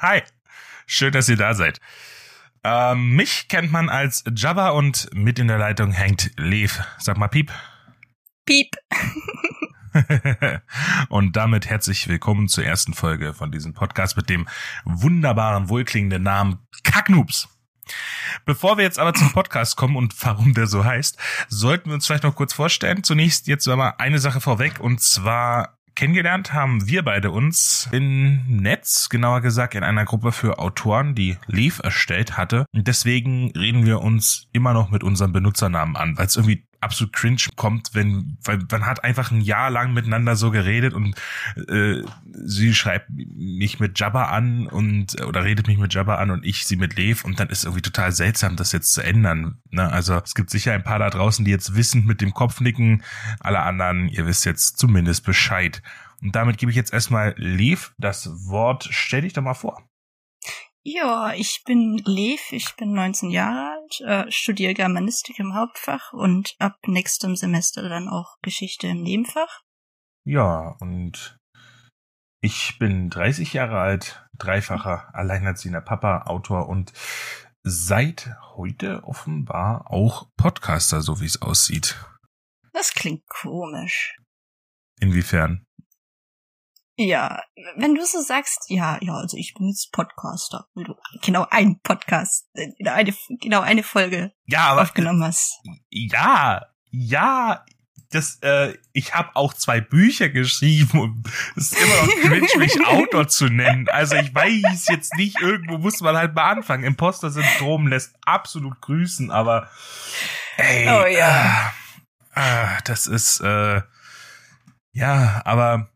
Hi, schön, dass ihr da seid. Ähm, mich kennt man als Jabba und mit in der Leitung hängt Lev. Sag mal Piep. Piep. und damit herzlich willkommen zur ersten Folge von diesem Podcast mit dem wunderbaren, wohlklingenden Namen Kacknoobs. Bevor wir jetzt aber zum Podcast kommen und warum der so heißt, sollten wir uns vielleicht noch kurz vorstellen. Zunächst jetzt aber eine Sache vorweg und zwar Kennengelernt haben wir beide uns im Netz, genauer gesagt in einer Gruppe für Autoren, die Leaf erstellt hatte. Und deswegen reden wir uns immer noch mit unserem Benutzernamen an, weil es irgendwie absolut cringe kommt, wenn, weil man hat einfach ein Jahr lang miteinander so geredet und äh, sie schreibt mich mit Jabba an und oder redet mich mit Jabba an und ich sie mit Lev und dann ist irgendwie total seltsam, das jetzt zu ändern. Ne? Also es gibt sicher ein paar da draußen, die jetzt wissend mit dem Kopf nicken, alle anderen, ihr wisst jetzt zumindest Bescheid. Und damit gebe ich jetzt erstmal Lev das Wort. Stell dich doch mal vor. Ja, ich bin Lev, ich bin 19 Jahre alt, äh, studiere Germanistik im Hauptfach und ab nächstem Semester dann auch Geschichte im Nebenfach. Ja, und ich bin 30 Jahre alt, dreifacher alleinerziehender Papa, Autor und seit heute offenbar auch Podcaster, so wie es aussieht. Das klingt komisch. Inwiefern? Ja, wenn du so sagst, ja, ja, also ich bin jetzt Podcaster, weil du genau ein Podcast, genau eine, genau eine Folge ja, aber, aufgenommen hast. Ja, ja, das, äh, ich habe auch zwei Bücher geschrieben und es ist immer noch cringe, mich Autor zu nennen. Also ich weiß jetzt nicht, irgendwo muss man halt mal anfangen. Imposter-Syndrom lässt absolut grüßen, aber ey, oh ja, äh, äh, das ist, äh, ja, aber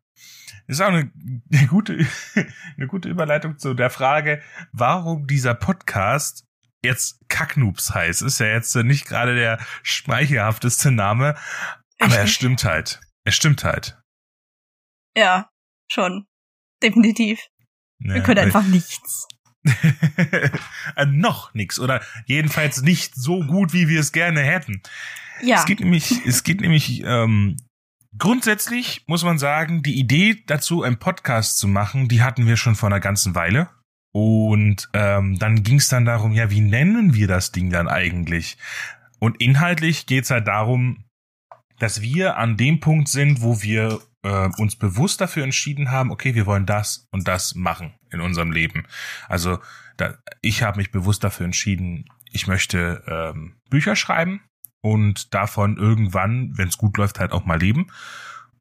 ist auch eine, eine gute, eine gute Überleitung zu der Frage, warum dieser Podcast jetzt Kacknoobs heißt. Ist ja jetzt nicht gerade der schmeichelhafteste Name, aber er stimmt halt. Er stimmt halt. Ja, schon. Definitiv. Ja, Wir können einfach nichts. Äh, noch nichts oder jedenfalls nicht so gut, wie wir es gerne hätten. Ja. Es geht nämlich, es geht nämlich ähm, Grundsätzlich muss man sagen, die Idee dazu, einen Podcast zu machen, die hatten wir schon vor einer ganzen Weile. Und ähm, dann ging es dann darum, ja, wie nennen wir das Ding dann eigentlich? Und inhaltlich geht's halt darum, dass wir an dem Punkt sind, wo wir äh, uns bewusst dafür entschieden haben, okay, wir wollen das und das machen in unserem Leben. Also da, ich habe mich bewusst dafür entschieden, ich möchte ähm, Bücher schreiben und davon irgendwann, wenn es gut läuft, halt auch mal leben.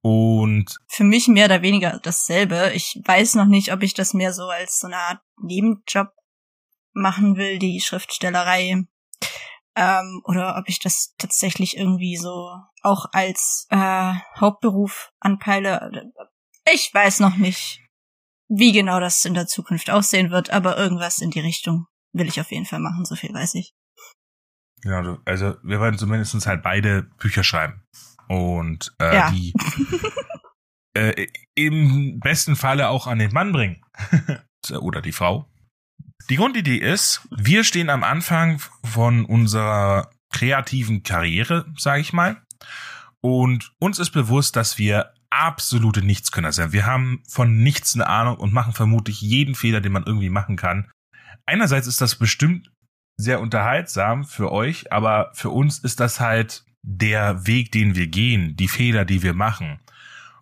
Und für mich mehr oder weniger dasselbe. Ich weiß noch nicht, ob ich das mehr so als so eine Art Nebenjob machen will, die Schriftstellerei. Ähm, oder ob ich das tatsächlich irgendwie so auch als äh, Hauptberuf anpeile. Ich weiß noch nicht, wie genau das in der Zukunft aussehen wird, aber irgendwas in die Richtung will ich auf jeden Fall machen, so viel weiß ich. Genau, also wir wollen zumindest halt beide Bücher schreiben. Und äh, ja. die äh, im besten Falle auch an den Mann bringen. Oder die Frau. Die Grundidee ist, wir stehen am Anfang von unserer kreativen Karriere, sage ich mal. Und uns ist bewusst, dass wir absolute Nichtskönner sind. Wir haben von nichts eine Ahnung und machen vermutlich jeden Fehler, den man irgendwie machen kann. Einerseits ist das bestimmt sehr unterhaltsam für euch, aber für uns ist das halt der Weg, den wir gehen, die Fehler, die wir machen.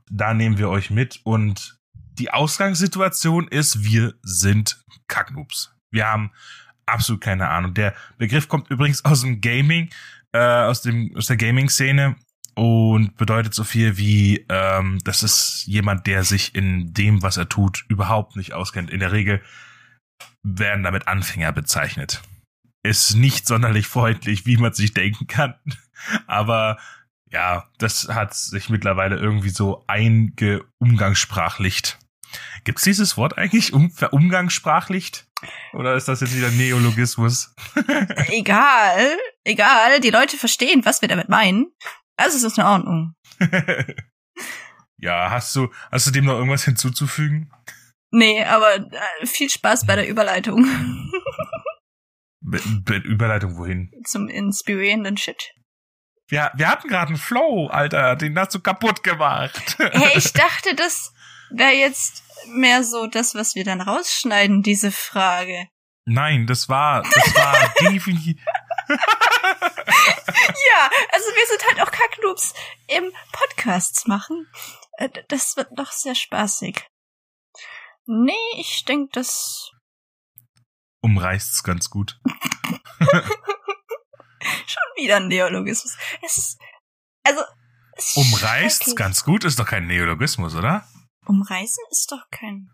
Da nehmen wir euch mit und die Ausgangssituation ist, wir sind Kacknoobs. Wir haben absolut keine Ahnung. Der Begriff kommt übrigens aus dem Gaming, äh, aus dem aus der Gaming-Szene und bedeutet so viel wie, ähm, das ist jemand, der sich in dem, was er tut, überhaupt nicht auskennt. In der Regel werden damit Anfänger bezeichnet ist nicht sonderlich freundlich, wie man sich denken kann. Aber ja, das hat sich mittlerweile irgendwie so eingeumgangssprachlicht. Gibt's dieses Wort eigentlich, um, verumgangssprachlicht? Oder ist das jetzt wieder Neologismus? egal, egal, die Leute verstehen, was wir damit meinen. Also ist es in Ordnung. ja, hast du, hast du dem noch irgendwas hinzuzufügen? Nee, aber äh, viel Spaß bei der Überleitung. Be Be Überleitung wohin? Zum inspirierenden Shit. Wir, wir hatten gerade einen Flow, Alter. Den hast du kaputt gemacht. Hey, ich dachte, das wäre jetzt mehr so das, was wir dann rausschneiden, diese Frage. Nein, das war, das war definitiv. ja, also wir sind halt auch Kacknoobs im Podcasts machen. Äh, Das wird doch sehr spaßig. Nee, ich denke, das Umreißt's ganz gut. schon wieder ein Neologismus. Es ist, also, es ist Umreißt's ganz gut ist doch kein Neologismus, oder? Umreißen ist doch kein,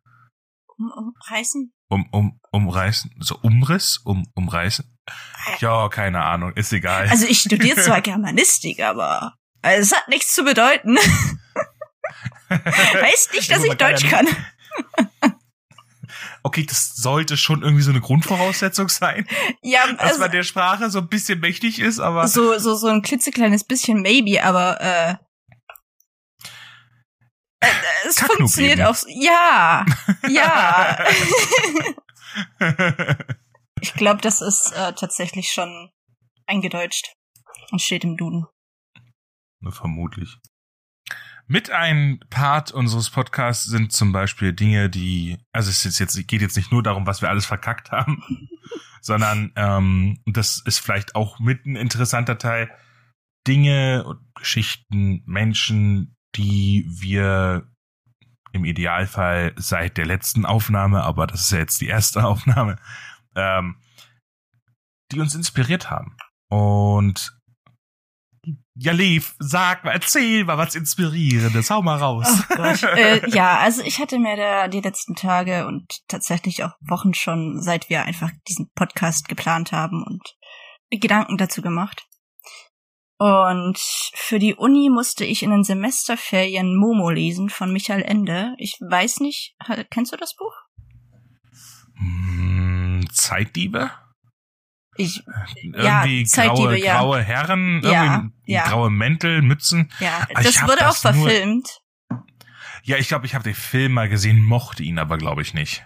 um, umreißen? Um, um, umreißen, so Umriss, um, umreißen? Ja, keine Ahnung, ist egal. Also ich studiere zwar Germanistik, aber also es hat nichts zu bedeuten. heißt nicht, dass ich Deutsch ja kann. Okay, das sollte schon irgendwie so eine Grundvoraussetzung sein, Ja, dass also, man der Sprache so ein bisschen mächtig ist, aber so, so, so ein klitzekleines bisschen maybe, aber äh, äh, es Kacknoob funktioniert eben. auch. so- Ja, ja. ich glaube, das ist äh, tatsächlich schon eingedeutscht und steht im Duden. Vermutlich. Mit ein Part unseres Podcasts sind zum Beispiel Dinge, die, also es ist jetzt, geht jetzt nicht nur darum, was wir alles verkackt haben, sondern ähm, das ist vielleicht auch mit ein interessanter Teil, Dinge, und Geschichten, Menschen, die wir im Idealfall seit der letzten Aufnahme, aber das ist ja jetzt die erste Aufnahme, ähm, die uns inspiriert haben. Und ja, Lev, sag mal, erzähl mal was Inspirierendes, hau mal raus. Oh äh, ja, also ich hatte mir da die letzten Tage und tatsächlich auch Wochen schon, seit wir einfach diesen Podcast geplant haben und Gedanken dazu gemacht. Und für die Uni musste ich in den Semesterferien Momo lesen von Michael Ende. Ich weiß nicht, kennst du das Buch? Hm, Zeitdiebe? Ich, Irgendwie Zeitdiebe, graue, ja. graue Herren, Ja, irgendwie ja. graue Mäntel, Mützen. ja, ich das wurde auch das nur- verfilmt. Ja, ich glaube, ich habe den Film mal gesehen, mochte ihn aber, glaube ich, nicht.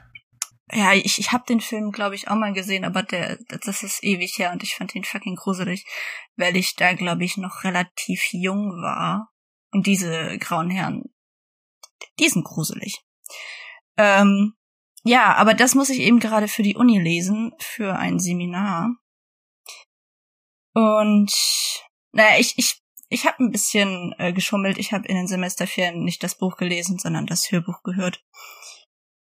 Ja, ich, ich habe den Film, glaube ich, auch mal gesehen, aber der, das ist ewig her und ich fand ihn fucking gruselig, weil ich da, glaube ich, noch relativ jung war. Und diese grauen Herren, die sind gruselig. Ähm, ja, aber das muss ich eben gerade für die Uni lesen, für ein Seminar. Und naja, ich, ich, ich habe ein bisschen äh, geschummelt. Ich habe in den Semesterferien nicht das Buch gelesen, sondern das Hörbuch gehört.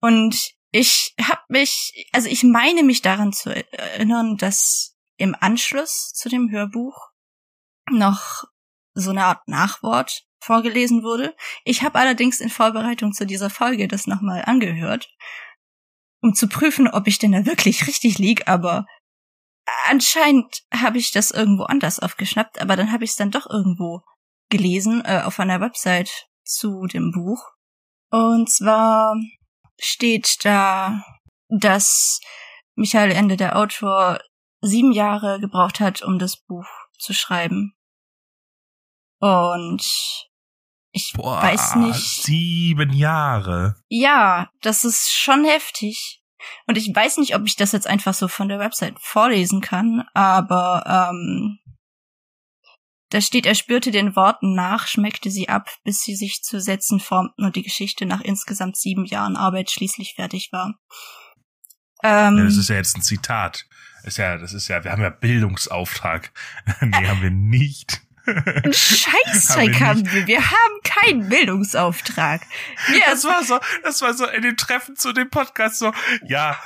Und ich habe mich, also ich meine mich daran zu erinnern, dass im Anschluss zu dem Hörbuch noch so eine Art Nachwort vorgelesen wurde. Ich habe allerdings in Vorbereitung zu dieser Folge das nochmal angehört, um zu prüfen, ob ich denn da wirklich richtig lieg, aber anscheinend habe ich das irgendwo anders aufgeschnappt, aber dann habe ich es dann doch irgendwo gelesen äh, auf einer Website zu dem Buch. Und zwar steht da, dass Michael Ende, der Autor, sieben Jahre gebraucht hat, um das Buch zu schreiben. Und ich Boah, weiß nicht. sieben Jahre. Ja, das ist schon heftig. Und ich weiß nicht, ob ich das jetzt einfach so von der Website vorlesen kann, aber ähm, da steht, er spürte den Worten nach, schmeckte sie ab, bis sie sich zu Sätzen formten und die Geschichte nach insgesamt sieben Jahren Arbeit schließlich fertig war. Ähm, Ja, das ist ja jetzt ein Zitat. Ist ja, das ist ja, wir haben ja Bildungsauftrag. nee, haben wir nicht. Einen Scheißdreck Haben haben wir. Wir haben keinen Bildungsauftrag. Wir, Das war so, das war so in dem Treffen zu dem Podcast so, ja,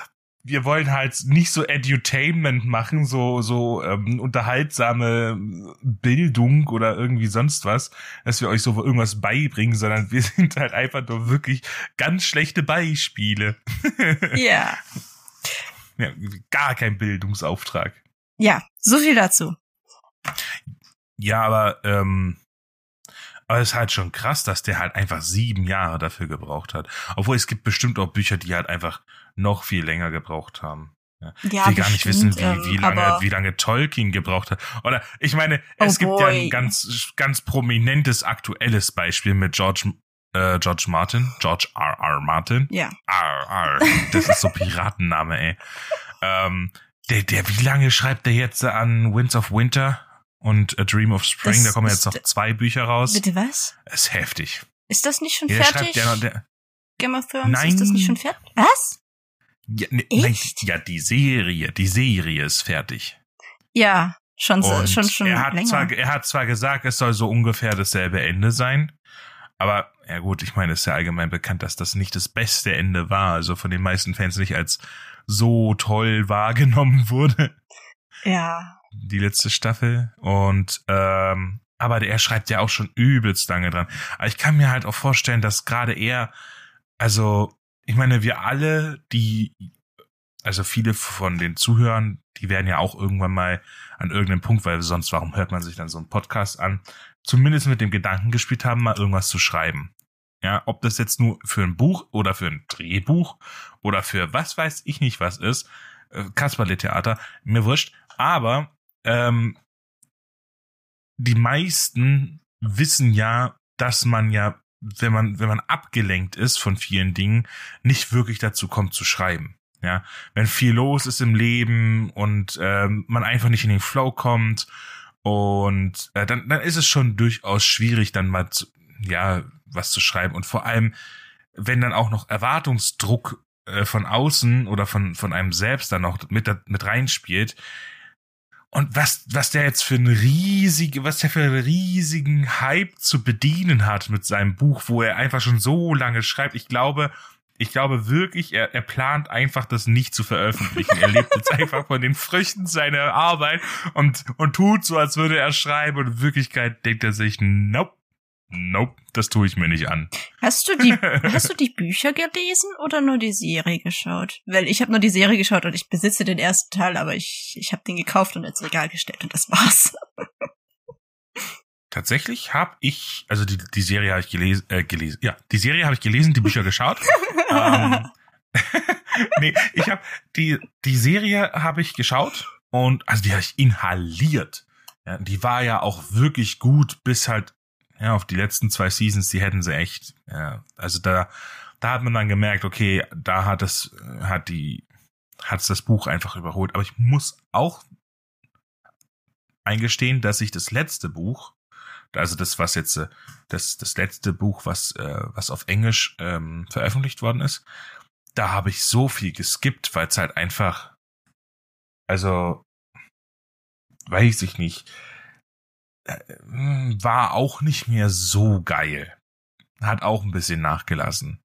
wir wollen halt nicht so Edutainment machen, so so ähm, unterhaltsame Bildung oder irgendwie sonst was, dass wir euch so irgendwas beibringen, sondern wir sind halt einfach nur wirklich ganz schlechte Beispiele. ja. Ja, gar kein Bildungsauftrag. Ja, so viel dazu. Ja, aber ähm, aber es ist halt schon krass, dass der halt einfach sieben Jahre dafür gebraucht hat. Obwohl es gibt bestimmt auch Bücher, die halt einfach noch viel länger gebraucht haben. Ja, ich will gar nicht wissen, wie, wie ähm, lange, wie lange Tolkien gebraucht hat. Oder ich meine, es Oh gibt ja ein ganz, ganz prominentes aktuelles Beispiel mit George, äh, George Martin, George R. R. Martin. Ja. R. R. Das ist so Piratenname, ey. ähm, der, der, wie lange schreibt der jetzt an Winds of Winter? Und A Dream of Spring. Das da kommen jetzt noch zwei Bücher raus. Bitte was? ist heftig. Ist das nicht schon Ja, der fertig? noch, der, Game of Thrones, Nein. ist das nicht schon fertig? Was? ja, ne, nein, ja, die Serie, die Serie ist fertig. Ja, schon so, schon schon er hat länger. zwar, er hat zwar gesagt, es soll so ungefähr dasselbe Ende sein, aber ja gut, ich meine, es ist ja allgemein bekannt, dass das nicht das beste Ende war, also von den meisten Fans nicht als so toll wahrgenommen wurde, ja. Die letzte Staffel. Und ähm, aber er schreibt ja auch schon übelst lange dran. Aber ich kann mir halt auch vorstellen, dass gerade er, also ich meine, wir alle, die, also viele von den Zuhörern, die werden ja auch irgendwann mal an irgendeinem Punkt, weil sonst warum hört man sich dann so einen Podcast an, zumindest mit dem Gedanken gespielt haben, mal irgendwas zu schreiben. Ja, ob das jetzt nur für ein Buch oder für ein Drehbuch oder für was weiß ich nicht was ist, äh, Kasperle-Theater, mir wurscht. Aber ähm, die meisten wissen ja, dass man ja, wenn man, wenn man abgelenkt ist von vielen Dingen, nicht wirklich dazu kommt zu schreiben. Ja, wenn viel los ist im Leben und ähm, man einfach nicht in den Flow kommt und äh, dann, dann ist es schon durchaus schwierig, dann mal zu, ja was zu schreiben und vor allem, wenn dann auch noch Erwartungsdruck äh, von außen oder von von einem selbst dann noch mit mit reinspielt, und was, was der jetzt für einen riesigen, was der für einen riesigen Hype zu bedienen hat mit seinem Buch, wo er einfach schon so lange schreibt. Ich glaube, ich glaube wirklich, er, er plant einfach, das nicht zu veröffentlichen. Er lebt jetzt einfach von den Früchten seiner Arbeit und, und tut so, als würde er schreiben. Und in Wirklichkeit denkt er sich, nope, nope, das tue ich mir nicht an. Hast du die hast du die Bücher gelesen oder nur die Serie geschaut? Weil ich habe nur die Serie geschaut und ich besitze den ersten Teil, aber ich ich habe den gekauft und ins Regal gestellt und das war's. Tatsächlich habe ich, also die, die Serie habe ich gelesen, äh, gelesen, ja, die Serie habe ich gelesen, die Bücher geschaut. ähm, nee, ich habe die die Serie habe ich geschaut und also die habe ich inhaliert. Ja, die war ja auch wirklich gut bis halt ja auf die letzten zwei Seasons, die hätten sie echt ja, also da da hat man dann gemerkt, okay, da hat es hat die hat's das Buch einfach überholt, aber ich muss auch eingestehen, dass ich das letzte Buch also das was jetzt äh, das das letzte Buch was äh, was auf Englisch ähm, veröffentlicht worden ist da habe ich so viel geskippt weil es halt einfach also weiß ich nicht war auch nicht mehr so geil hat auch ein bisschen nachgelassen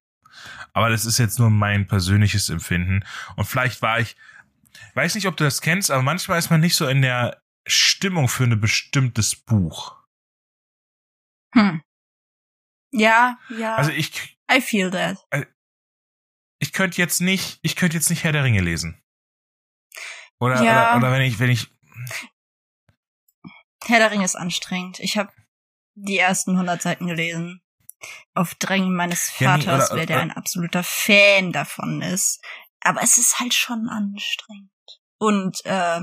aber das ist jetzt nur mein persönliches Empfinden und vielleicht war ich weiß nicht ob du das kennst aber manchmal ist man nicht so in der Stimmung für ein bestimmtes Buch Hm. Ja, ja. also ich I feel that. ich könnte jetzt nicht, ich könnte jetzt nicht Herr der Ringe lesen. Oder, Ja. oder, oder wenn ich, wenn ich, Herr der Ringe ist anstrengend. Ich habe die ersten 100 Seiten gelesen. Auf Drängen meines Ja, nee, Vaters, oder- weil der ein absoluter Fan davon ist. Aber es ist halt schon anstrengend. Und äh,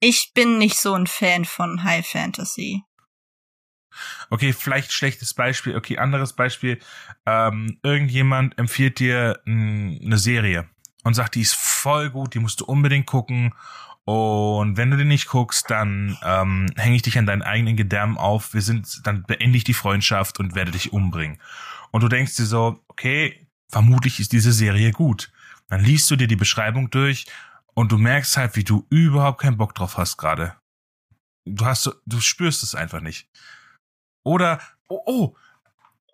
ich bin nicht so ein Fan von High Fantasy. okay, vielleicht schlechtes Beispiel, okay, anderes Beispiel, ähm, irgendjemand empfiehlt dir eine Serie und sagt, die ist voll gut, die musst du unbedingt gucken. Und wenn du den nicht guckst, dann ähm, hänge ich dich an deinen eigenen Gedärm auf. Wir sind, dann beende ich die Freundschaft und werde dich umbringen. Und du denkst dir so, okay, vermutlich ist diese Serie gut. Dann liest du dir die Beschreibung durch und du merkst halt, wie du überhaupt keinen Bock drauf hast gerade. Du hast, du spürst es einfach nicht. Oder, oh, oh,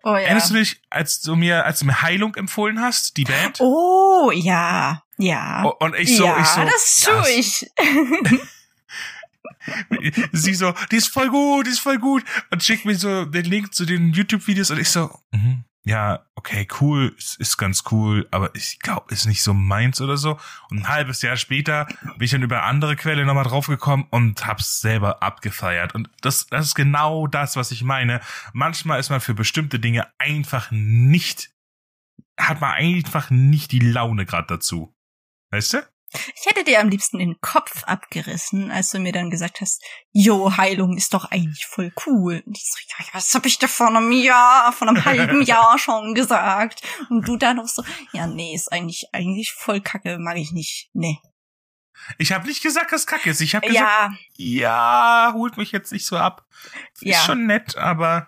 Oh ja. erinnerst du dich, als du mir, als du mir Heilung empfohlen hast, die Band? Oh ja, ja. Und ich so, ja, ich so, das tue ich. Sie so, die ist voll gut, die ist voll gut. Und schickt mir so den Link zu den YouTube-Videos und ich so, mhm, ja, okay, cool, ist, ist ganz cool, aber ich glaube, ist nicht so meins oder so. Und ein halbes Jahr später bin ich dann über andere Quelle nochmal draufgekommen und hab's selber abgefeiert. Und das, das ist genau das, was ich meine. Manchmal ist man für bestimmte Dinge einfach nicht, hat man einfach nicht die Laune gerade dazu. Weißt du? Ich hätte dir am liebsten den Kopf abgerissen, als du mir dann gesagt hast, Jo, Heilung ist doch eigentlich voll cool. Und ich so, ja, was hab ich dir vor einem Jahr, vor einem halben Jahr schon gesagt? Und du dann noch so, ja, nee, ist eigentlich, eigentlich voll kacke, mag ich nicht. Nee. Ich habe nicht gesagt, dass Kacke ist. Ich habe gesagt, Ja, ja, holt mich jetzt nicht so ab. Ja. Ist schon nett, aber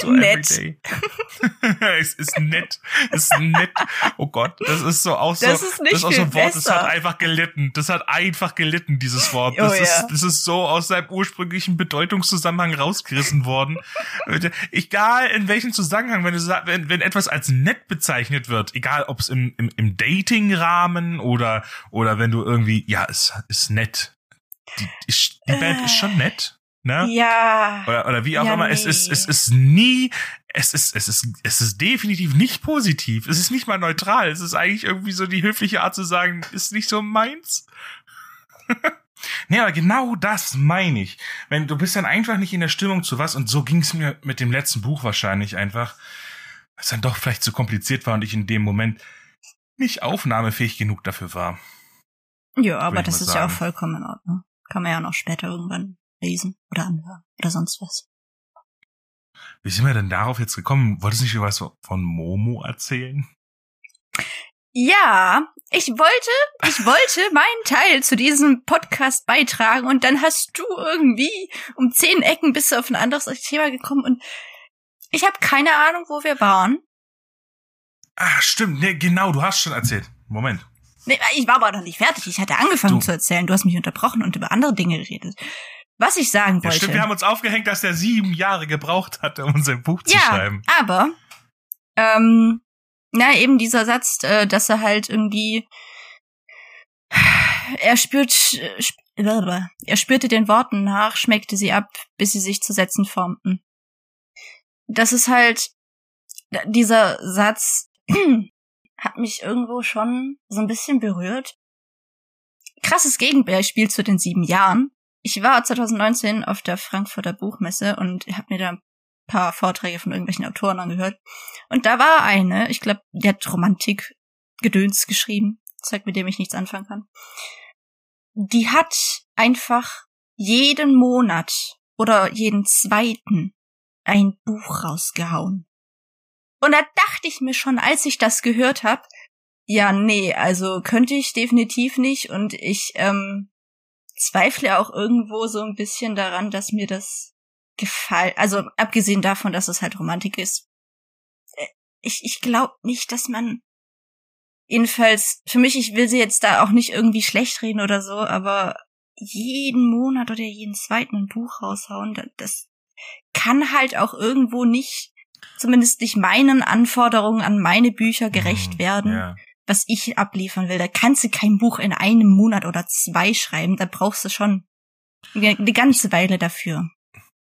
so Nett. es ist nett. Es ist nett. Oh Gott, das ist so auch so. Das ist nicht das ist auch so ein Wort, das besser. hat einfach gelitten. Das hat einfach gelitten, dieses Wort. Oh Das, ja. ist, das ist so aus seinem ursprünglichen Bedeutungszusammenhang rausgerissen worden. egal in welchem Zusammenhang, wenn, du, wenn, wenn etwas als nett bezeichnet wird, egal ob es im, im, im Dating-Rahmen oder, oder wenn du irgendwie, ja, es ist nett. Die, die, die Band ist schon nett. Ne? ja. Oder, oder wie auch Ja, immer. Es ist, nee. es ist nie, es ist, es ist, es ist definitiv nicht positiv. Es ist nicht mal neutral. Es ist eigentlich irgendwie so die höfliche Art zu sagen, ist nicht so meins. nee, aber genau das meine ich. Wenn du bist dann einfach nicht in der Stimmung zu was und so ging es mir mit dem letzten Buch wahrscheinlich einfach, weil es dann doch vielleicht zu kompliziert war und ich in dem Moment nicht aufnahmefähig genug dafür war. Ja, aber das ist ja auch sagen. vollkommen in Ordnung. Kann man ja noch später irgendwann lesen oder anhören oder sonst was. Wie sind wir denn darauf jetzt gekommen? Wolltest du nicht was von Momo erzählen? Ja, ich wollte, ich wollte meinen Teil zu diesem Podcast beitragen und dann hast du irgendwie um zehn Ecken bist du auf ein anderes Thema gekommen und ich habe keine Ahnung, wo wir waren. Ah, stimmt. Nee, genau, du hast schon erzählt. Moment. Nee, ich war aber noch nicht fertig. Ich hatte angefangen Du- zu erzählen. Du hast mich unterbrochen und über andere Dinge geredet. Was ich sagen Ja, wollte. stimmt, wir haben uns aufgehängt, dass der sieben Jahre gebraucht hat, um unser Buch zu ja, schreiben. aber ähm, na eben dieser Satz, äh, dass er halt irgendwie er spürt er spürte den Worten nach, schmeckte sie ab, bis sie sich zu Sätzen formten. Das ist halt dieser Satz hat mich irgendwo schon so ein bisschen berührt. Krasses Gegenbeispiel zu den sieben Jahren. Ich war 2019 auf der Frankfurter Buchmesse und habe mir da ein paar Vorträge von irgendwelchen Autoren angehört. Und da war eine, ich glaube, die hat Romantik Gedöns geschrieben, Zeug, mit dem ich nichts anfangen kann. Die hat einfach jeden Monat oder jeden zweiten ein Buch rausgehauen. Und da dachte ich mir schon, als ich das gehört habe, ja, nee, also könnte ich definitiv nicht und ich ähm, zweifle auch irgendwo so ein bisschen daran, dass mir das gefällt. Also abgesehen davon, dass es halt Romantik ist. äh, Ich, ich glaube nicht, dass man jedenfalls, für mich, ich will sie jetzt da auch nicht irgendwie schlecht reden oder so, aber jeden Monat oder jeden zweiten ein Buch raushauen, da- das kann halt auch irgendwo nicht, zumindest nicht meinen Anforderungen an meine Bücher gerecht Hm, werden Ja. Was ich abliefern will. Da kannst du kein Buch in einem Monat oder zwei schreiben. Da brauchst du schon eine ganze Weile dafür.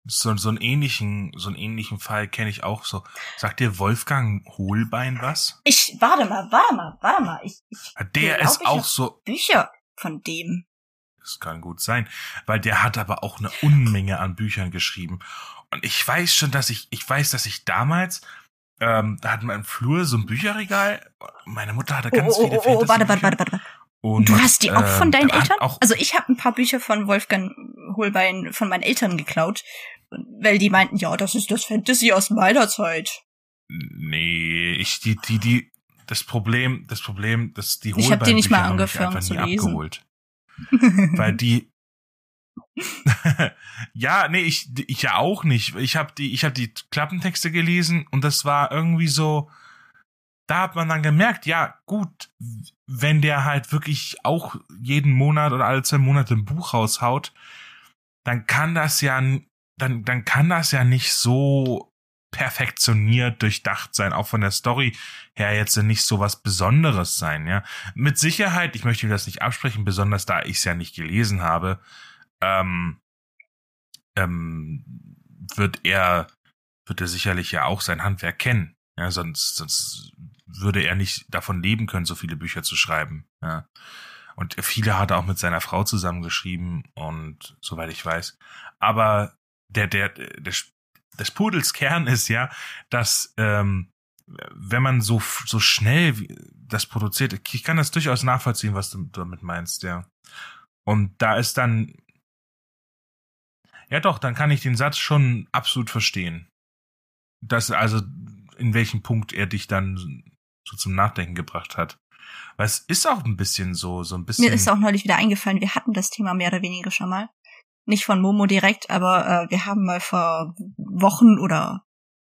So, so einen ähnlichen, so einen ähnlichen Fall kenne ich auch so. Sagt dir Wolfgang Hohlbein was? Ich, warte mal, warte mal, warte mal. Ich, ich Der Glaub ist ich auch so, Bücher von dem. das kann gut sein, weil der hat aber auch eine Unmenge an Büchern geschrieben. Und ich weiß schon, dass ich, ich weiß, dass ich damals, ähm, da hatten wir im Flur so ein Bücherregal. Meine Mutter hatte Oh, ganz oh, viele oh, oh, warte, warte, warte, warte. Und, Du hast die auch von ähm, deinen da hat Eltern? Auch, Also ich habe ein paar Bücher von Wolfgang Holbein von meinen Eltern geklaut, weil die meinten, ja, das ist das Fantasy aus meiner Zeit. nee, ich, die, die, die, das Problem, das Problem, dass die Ich hab die nicht mal angefangen zu lesen. abgeholt. weil die ja, nee, ich ich ja auch nicht. Ich habe die ich habe die Klappentexte gelesen und das war irgendwie so da hat man dann gemerkt, ja, gut, wenn der halt wirklich auch jeden Monat oder alle zwei Monate ein Buch raushaut, dann kann das ja dann dann kann das ja nicht so perfektioniert durchdacht sein, auch von der Story her jetzt nicht so was Besonderes sein, ja. Mit Sicherheit, ich möchte mir das nicht absprechen, besonders da ich es ja nicht gelesen habe, ähm, ähm, wird er, wird er sicherlich ja auch sein Handwerk kennen. Ja, sonst, sonst würde er nicht davon leben können, so viele Bücher zu schreiben. Ja. Und viele hat er auch mit seiner Frau zusammengeschrieben und soweit ich weiß. Aber der, der, der, des Pudels Kern ist ja, dass ähm, wenn man so so schnell das produziert, ich kann das durchaus nachvollziehen, was du damit meinst, ja. Und da ist dann ja doch, dann kann ich den Satz schon absolut verstehen. Das also in welchem Punkt er dich dann so zum Nachdenken gebracht hat. Weil es ist auch ein bisschen so, so ein bisschen. Mir ist auch neulich wieder eingefallen, wir hatten das Thema mehr oder weniger schon mal. Nicht von Momo direkt, aber äh, wir haben mal vor Wochen oder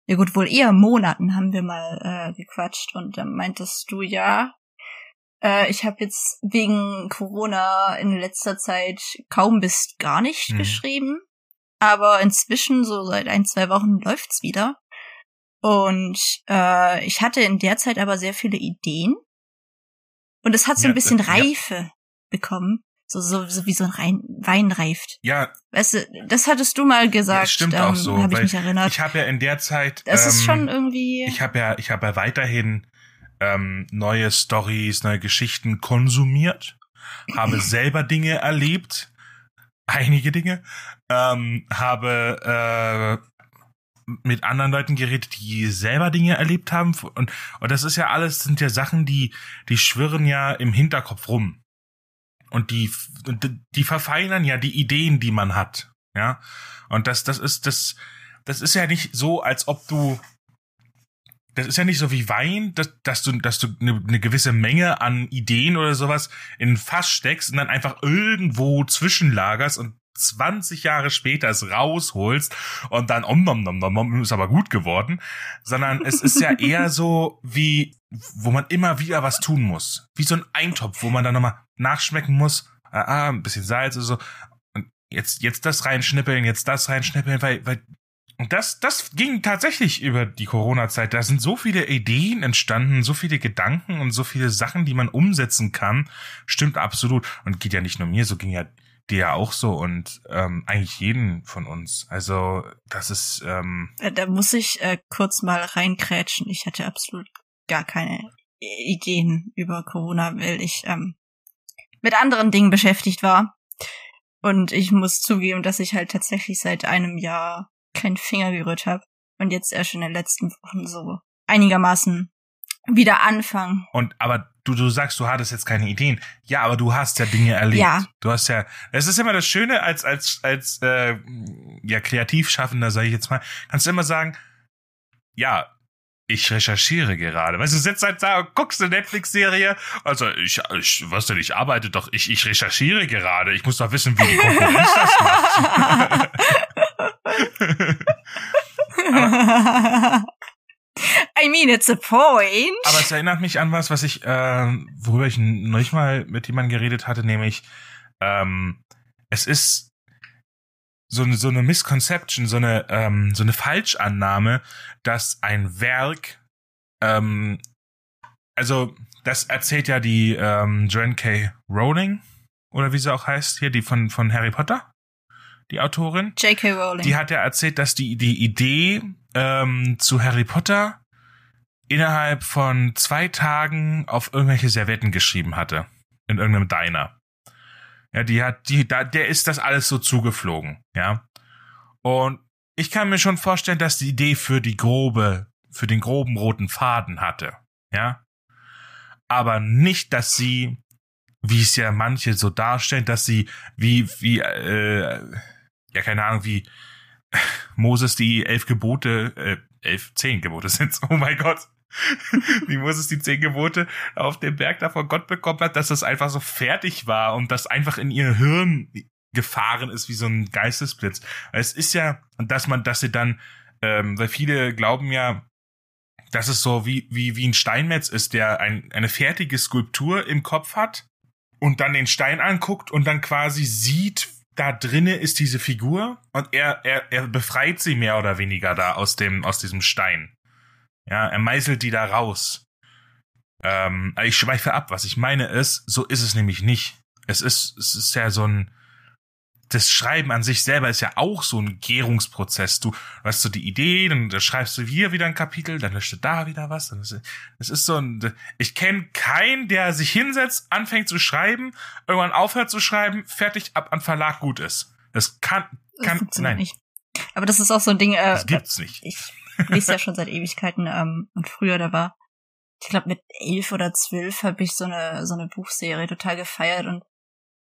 ja gut, wohl eher Monaten haben wir mal äh, gequatscht und dann meintest du ja, äh, ich habe jetzt wegen Corona in letzter Zeit kaum bis gar nicht mhm. geschrieben, aber inzwischen so seit ein zwei Wochen läuft's wieder und äh, ich hatte in der Zeit aber sehr viele Ideen und es hat so ja, ein bisschen das, Reife ja. bekommen. So, so, so wie so ein Rein, Wein reift. Ja. Weißt du, das hattest du mal gesagt. Ja, stimmt ähm, auch so. Habe ich mich erinnert. Ich habe ja in der Zeit. Das ähm, ist schon irgendwie. Ich habe ja, ich habe ja weiterhin ähm, neue Stories, neue Geschichten konsumiert, habe selber Dinge erlebt, einige Dinge, ähm, habe äh, mit anderen Leuten geredet, die selber Dinge erlebt haben. Und, und das ist ja alles, sind ja Sachen, die, die schwirren ja im Hinterkopf rum. Und die, die verfeinern ja die Ideen, die man hat. Ja. Und das, das ist, das, das ist ja nicht so, als ob du, das ist ja nicht so wie Wein, dass, dass du, dass du eine, eine gewisse Menge an Ideen oder sowas in ein Fass steckst und dann einfach irgendwo zwischenlagerst und 20 Jahre später es rausholst und dann om nom nom nom nom ist aber gut geworden, sondern es ist ja eher so wie wo man immer wieder was tun muss, wie so ein Eintopf, wo man dann nochmal nachschmecken muss, ah, ah, ein bisschen Salz oder so. Und jetzt jetzt das reinschnippeln, jetzt das reinschnippeln, weil weil und das, das ging tatsächlich über die Corona-Zeit. Da sind so viele Ideen entstanden, so viele Gedanken und so viele Sachen, die man umsetzen kann. Stimmt absolut. Und geht ja nicht nur mir, so ging ja dir ja auch so und ähm, eigentlich jeden von uns. Also das ist. Ähm äh, da muss ich äh, kurz mal reinkrätschen. Ich hatte absolut gar keine Ideen über Corona, weil ich ähm, mit anderen Dingen beschäftigt war. Und ich muss zugeben, dass ich halt tatsächlich seit einem Jahr keinen Finger gerührt habe. Und jetzt erst in den letzten Wochen so einigermaßen wieder anfangen. Und aber du, du sagst, du hattest jetzt keine Ideen. Ja, aber du hast ja Dinge erlebt. Ja. Du hast ja, es ist immer das Schöne als als als äh, ja Kreativschaffender, sage ich jetzt mal, kannst du immer sagen, ja, ich recherchiere gerade. Weißt du, du sitzt halt da, guckst eine Netflix-Serie. Also ich, ich, was denn, ich arbeite doch, ich, ich recherchiere gerade. Ich muss doch wissen, wie die Konkurrenz das macht. aber, I mean, it's a point. Aber es erinnert mich an was, was ich, äh, worüber ich neulich mal mit jemandem geredet hatte, nämlich, ähm, es ist so eine, so eine Misconception, so eine, ähm, so eine Falschannahme, dass ein Werk, ähm, also, das erzählt ja die ähm, Joanne K. Rowling, oder wie sie auch heißt, hier, die von, von Harry Potter, die Autorin. J.K. Rowling. Die hat ja erzählt, dass die, die Idee ähm, zu Harry Potter innerhalb von zwei Tagen auf irgendwelche Servietten geschrieben hatte. In irgendeinem Diner. Ja, die hat, die, da, der ist das alles so zugeflogen, ja. Und ich kann mir schon vorstellen, dass die Idee für die grobe, für den groben roten Faden hatte, ja. Aber nicht, dass sie, wie es ja manche so darstellen, dass sie, wie, wie, äh, ja, keine Ahnung, wie Moses die elf Gebote, äh, elf, zehn Gebote sind, oh mein Gott, wie Moses die zehn Gebote auf dem Berg da von Gott bekommen hat, dass das einfach so fertig war und das einfach in ihr Hirn gefahren ist wie so ein Geistesblitz. Es ist ja, dass man, dass sie dann, ähm, weil viele glauben ja, dass es so wie, wie, wie ein Steinmetz ist, der ein, eine fertige Skulptur im Kopf hat und dann den Stein anguckt und dann quasi sieht, da drinne ist diese Figur und er, er, er befreit sie mehr oder weniger da aus dem, aus diesem Stein. Ja, er meißelt die da raus. Ähm, ich schweife ab. Was ich meine ist, so ist es nämlich nicht. Es ist, es ist ja so ein, das Schreiben an sich selber ist ja auch so ein Gärungsprozess. Du hast so die Idee, dann schreibst du hier wieder ein Kapitel, dann löscht du da wieder was. Das ist so ein, ich kenne keinen, der sich hinsetzt, anfängt zu schreiben, irgendwann aufhört zu schreiben, fertig ab an Verlag gut ist. Das kann, kann, das nein. Nicht. Aber das ist auch so ein Ding, äh, das gibt's nicht. Ich lese ja schon seit Ewigkeiten ähm, und früher da war, ich glaube mit elf oder zwölf habe ich so eine so eine Buchserie total gefeiert und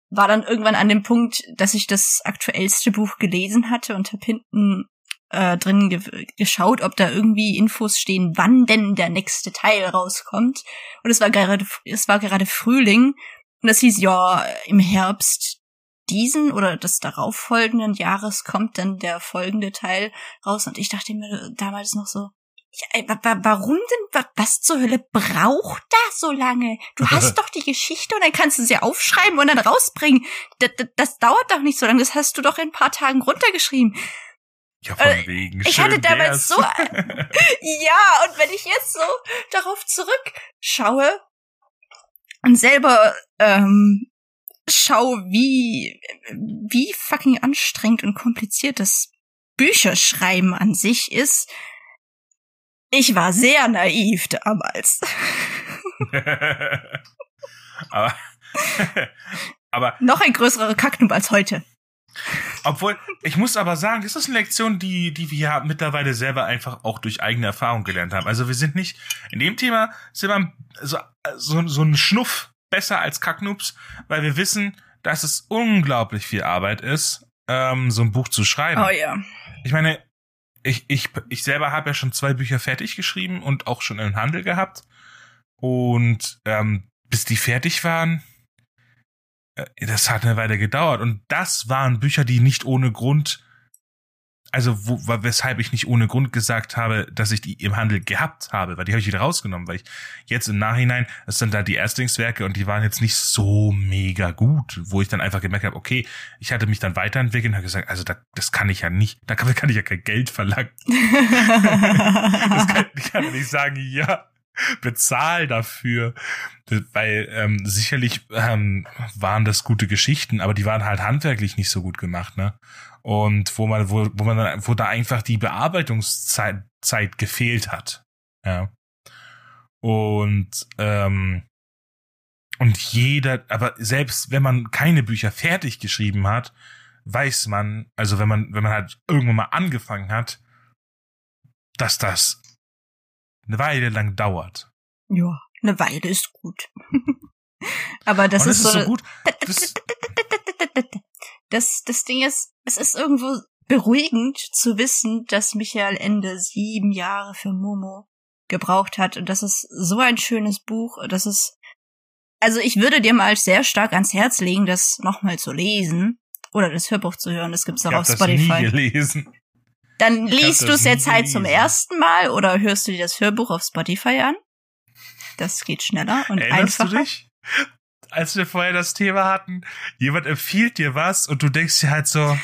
war dann irgendwann an dem Punkt, dass ich das aktuellste Buch gelesen hatte und hab hinten äh, drin ge geschaut, ob da irgendwie Infos stehen, wann denn der nächste Teil rauskommt. Und es war gerade, es war gerade Frühling. Und das hieß, ja, im Herbst diesen oder des darauffolgenden Jahres kommt dann der folgende Teil raus. Und ich dachte mir damals noch so, warum denn, was zur Hölle braucht das so lange? Du hast doch die Geschichte und dann kannst du sie aufschreiben und dann rausbringen. Das, das, das dauert doch nicht so lange, das hast du doch in ein paar Tagen runtergeschrieben. Ja, von äh, wegen. Ich hatte damals so. ja, und wenn ich jetzt so darauf zurückschaue und selber ähm, schau, wie, wie fucking anstrengend und kompliziert das Bücherschreiben an sich ist. Ich war sehr naiv damals. aber, aber noch ein größerer Kacknub als heute. Obwohl, ich muss aber sagen, das ist eine Lektion, die, die wir ja mittlerweile selber einfach auch durch eigene Erfahrung gelernt haben. Also wir sind nicht, in dem Thema sind wir so, so, so ein Schnuff besser als Kacknoobs, weil wir wissen, dass es unglaublich viel Arbeit ist, ähm, so ein Buch zu schreiben. Oh ja. Ich meine, ich, ich, ich selber habe ja schon zwei Bücher fertig geschrieben und auch schon im Handel gehabt. Und ähm, bis die fertig waren, äh, das hat eine Weile gedauert. Und das waren Bücher, die nicht ohne Grund, also wo, weshalb ich nicht ohne Grund gesagt habe, dass ich die im Handel gehabt habe, weil die habe ich wieder rausgenommen, weil ich jetzt im Nachhinein, das sind da die Erstlingswerke und die waren jetzt nicht so mega gut, wo ich dann einfach gemerkt habe, okay, ich hatte mich dann weiterentwickelt und habe gesagt, also da, das kann ich ja nicht, da kann, kann ich ja kein Geld verlangen. das kann, ich nicht sagen, ja, bezahl dafür. Weil ähm, sicherlich ähm, waren das gute Geschichten, aber die waren halt handwerklich nicht so gut gemacht, ne? Und wo man, wo, wo man dann, wo da einfach die Bearbeitungszeit Zeit gefehlt hat. Ja. Und ähm, und jeder, aber selbst wenn man keine Bücher fertig geschrieben hat, weiß man, also wenn man, wenn man halt irgendwann mal angefangen hat, dass das eine Weile lang dauert. Ja, eine Weile ist gut. Aber das, ist, ist so, so gut. Das, das, das Ding ist, es ist irgendwo beruhigend zu wissen, dass Michael Ende sieben Jahre für Momo gebraucht hat. Und das ist so ein schönes Buch. Das ist, also ich würde dir mal sehr stark ans Herz legen, das nochmal zu lesen. Oder das Hörbuch zu hören. Das gibt's auch ich auf Spotify. Das nie gelesen. Dann liest du es jetzt halt zum ersten Mal oder hörst du dir das Hörbuch auf Spotify an. Das geht schneller und Erinnerst einfacher. Du dich? Als wir vorher das Thema hatten, jemand empfiehlt dir was und du denkst dir halt so,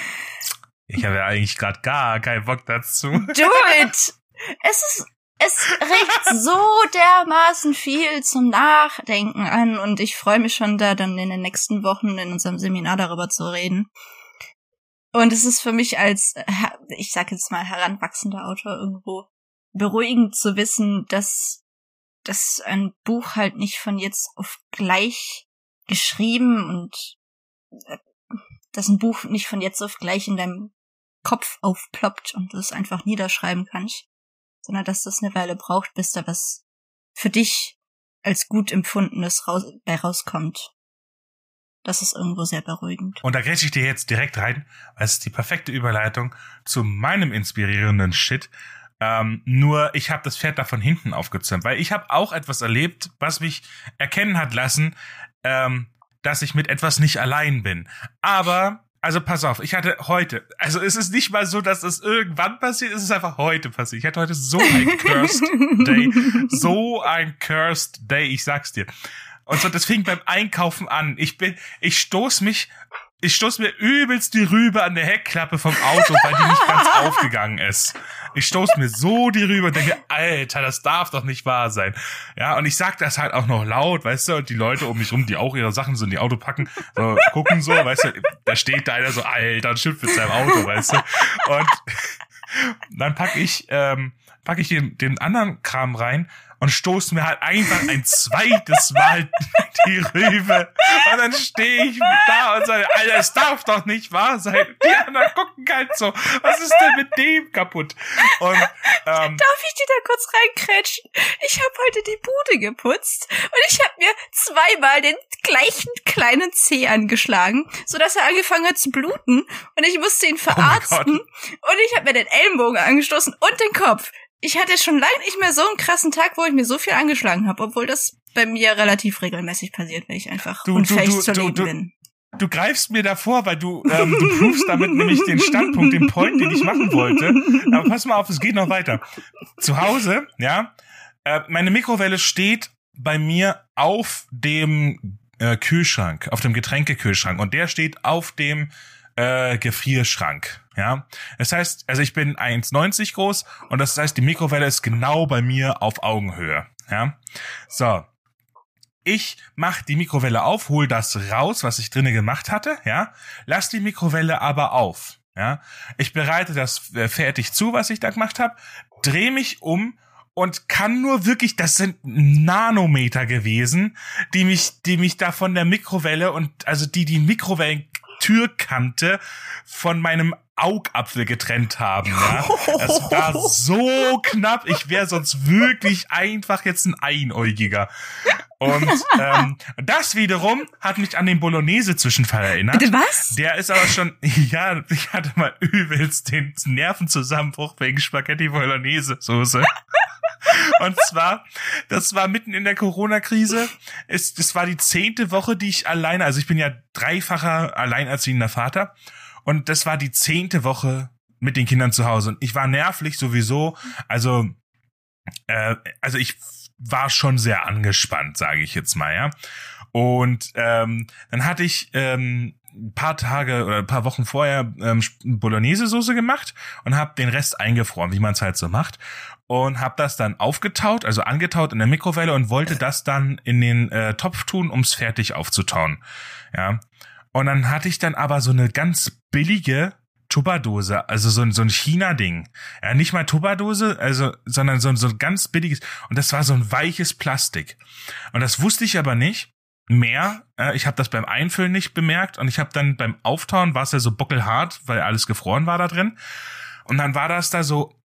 ich habe ja eigentlich gerade gar keinen Bock dazu. Do it! Es ist, es regt so dermaßen viel zum Nachdenken an und ich freue mich schon da dann in den nächsten Wochen in unserem Seminar darüber zu reden. Und es ist für mich als, ich sag jetzt mal, heranwachsender Autor irgendwo beruhigend zu wissen, dass, dass ein Buch halt nicht von jetzt auf gleich geschrieben und äh, dass ein Buch nicht von jetzt auf gleich in deinem Kopf aufploppt und du es einfach niederschreiben kannst, sondern dass das eine Weile braucht, bis da was für dich als gut empfundenes raus, bei rauskommt. Das ist irgendwo sehr beruhigend. Und da grätsche ich dir jetzt direkt rein, weil es ist die perfekte Überleitung zu meinem inspirierenden Shit. Ähm, nur ich habe das Pferd da von hinten aufgezäumt, weil ich habe auch etwas erlebt, was mich erkennen hat lassen, ähm, dass ich mit etwas nicht allein bin. Aber, also pass auf, ich hatte heute, also es ist nicht mal so, dass es irgendwann passiert, es ist einfach heute passiert. Ich hatte heute so ein Cursed Day, so ein Cursed Day, ich sag's dir. Und so, das fing beim Einkaufen an. Ich bin, ich stoß mich, ich stoß mir übelst die Rübe an der Heckklappe vom Auto, weil die nicht ganz aufgegangen ist. Ich stoß mir so die Rübe und denke, Alter, das darf doch nicht wahr sein. Ja, und ich sag das halt auch noch laut, weißt du, und die Leute um mich rum, die auch ihre Sachen so in die Auto packen, so gucken so, weißt du, da steht da einer so, Alter, und schimpft mit seinem Auto, weißt du. Und dann pack ich, ähm, pack ich den, den anderen Kram rein und stoße mir halt einfach ein zweites Mal die Rübe. Und dann stehe ich da und sage, Alter, es darf doch nicht wahr sein. Die anderen gucken halt so, was ist denn mit dem kaputt? Und, ähm, Darf ich dir da kurz reinkrätschen? Ich habe heute die Bude geputzt und ich habe mir zweimal den gleichen kleinen Zeh angeschlagen, so dass er angefangen hat zu bluten und ich musste ihn oh verarzten oh und ich habe mir den Ellenbogen angestoßen und den Kopf. Ich hatte schon lange nicht mehr so einen krassen Tag, wo ich mir so viel angeschlagen habe, obwohl das bei mir relativ regelmäßig passiert, weil ich einfach du, unfähig du, du, zu leben bin. Du greifst mir davor, weil du ähm, du proofst damit nämlich den Standpunkt, den Point, den ich machen wollte. Aber pass mal auf, es geht noch weiter. Zu Hause, ja, äh, meine Mikrowelle steht bei mir auf dem äh, Kühlschrank, auf dem Getränkekühlschrank und der steht auf dem äh, Gefrierschrank. Ja, das heißt, also ich bin 1,90 groß und das heißt, die Mikrowelle ist genau bei mir auf Augenhöhe. Ja, so. Ich mach die Mikrowelle auf, hol das raus, was ich drinnen gemacht hatte, ja, lass die Mikrowelle aber auf, ja. Ich bereite das äh, fertig zu, was ich da gemacht habe, dreh mich um und kann nur wirklich, das sind Nanometer gewesen, die mich, die mich da von der Mikrowelle und also die die Mikrowellentürkante von meinem Augapfel getrennt haben. Ja? Das war so knapp. Ich wäre sonst wirklich einfach jetzt ein Einäugiger. Und ähm, das wiederum hat mich an den Bolognese-Zwischenfall erinnert. Bitte was? Der ist aber schon, ja, ich hatte mal übelst den Nervenzusammenbruch wegen Spaghetti Bolognese-Soße. Und zwar, das war mitten in der Corona-Krise. Es, das war die zehnte Woche, die ich alleine, also ich bin ja dreifacher alleinerziehender Vater. Und das war die zehnte Woche mit den Kindern zu Hause. Und ich war nervlich sowieso. Also, äh, also ich war schon sehr angespannt, sage ich jetzt mal, ja. Und ähm, dann hatte ich ähm, ein paar Tage oder ein paar Wochen vorher ähm, Bolognese-Soße gemacht und habe den Rest eingefroren, wie man es halt so macht. Und habe das dann aufgetaut, also angetaut in der Mikrowelle und wollte das dann in den äh, Topf tun, ums fertig aufzutauen. Ja. Und dann hatte ich dann aber so eine ganz billige Tupperdose, also so ein, so ein China-Ding. Ja, nicht mal Tupperdose, also, sondern so, so ein ganz billiges. Und das war so ein weiches Plastik. Und das wusste ich aber nicht mehr. Ich habe das beim Einfüllen nicht bemerkt und ich habe dann beim Auftauen war es ja so bockelhart, weil alles gefroren war da drin. Und dann war das da so,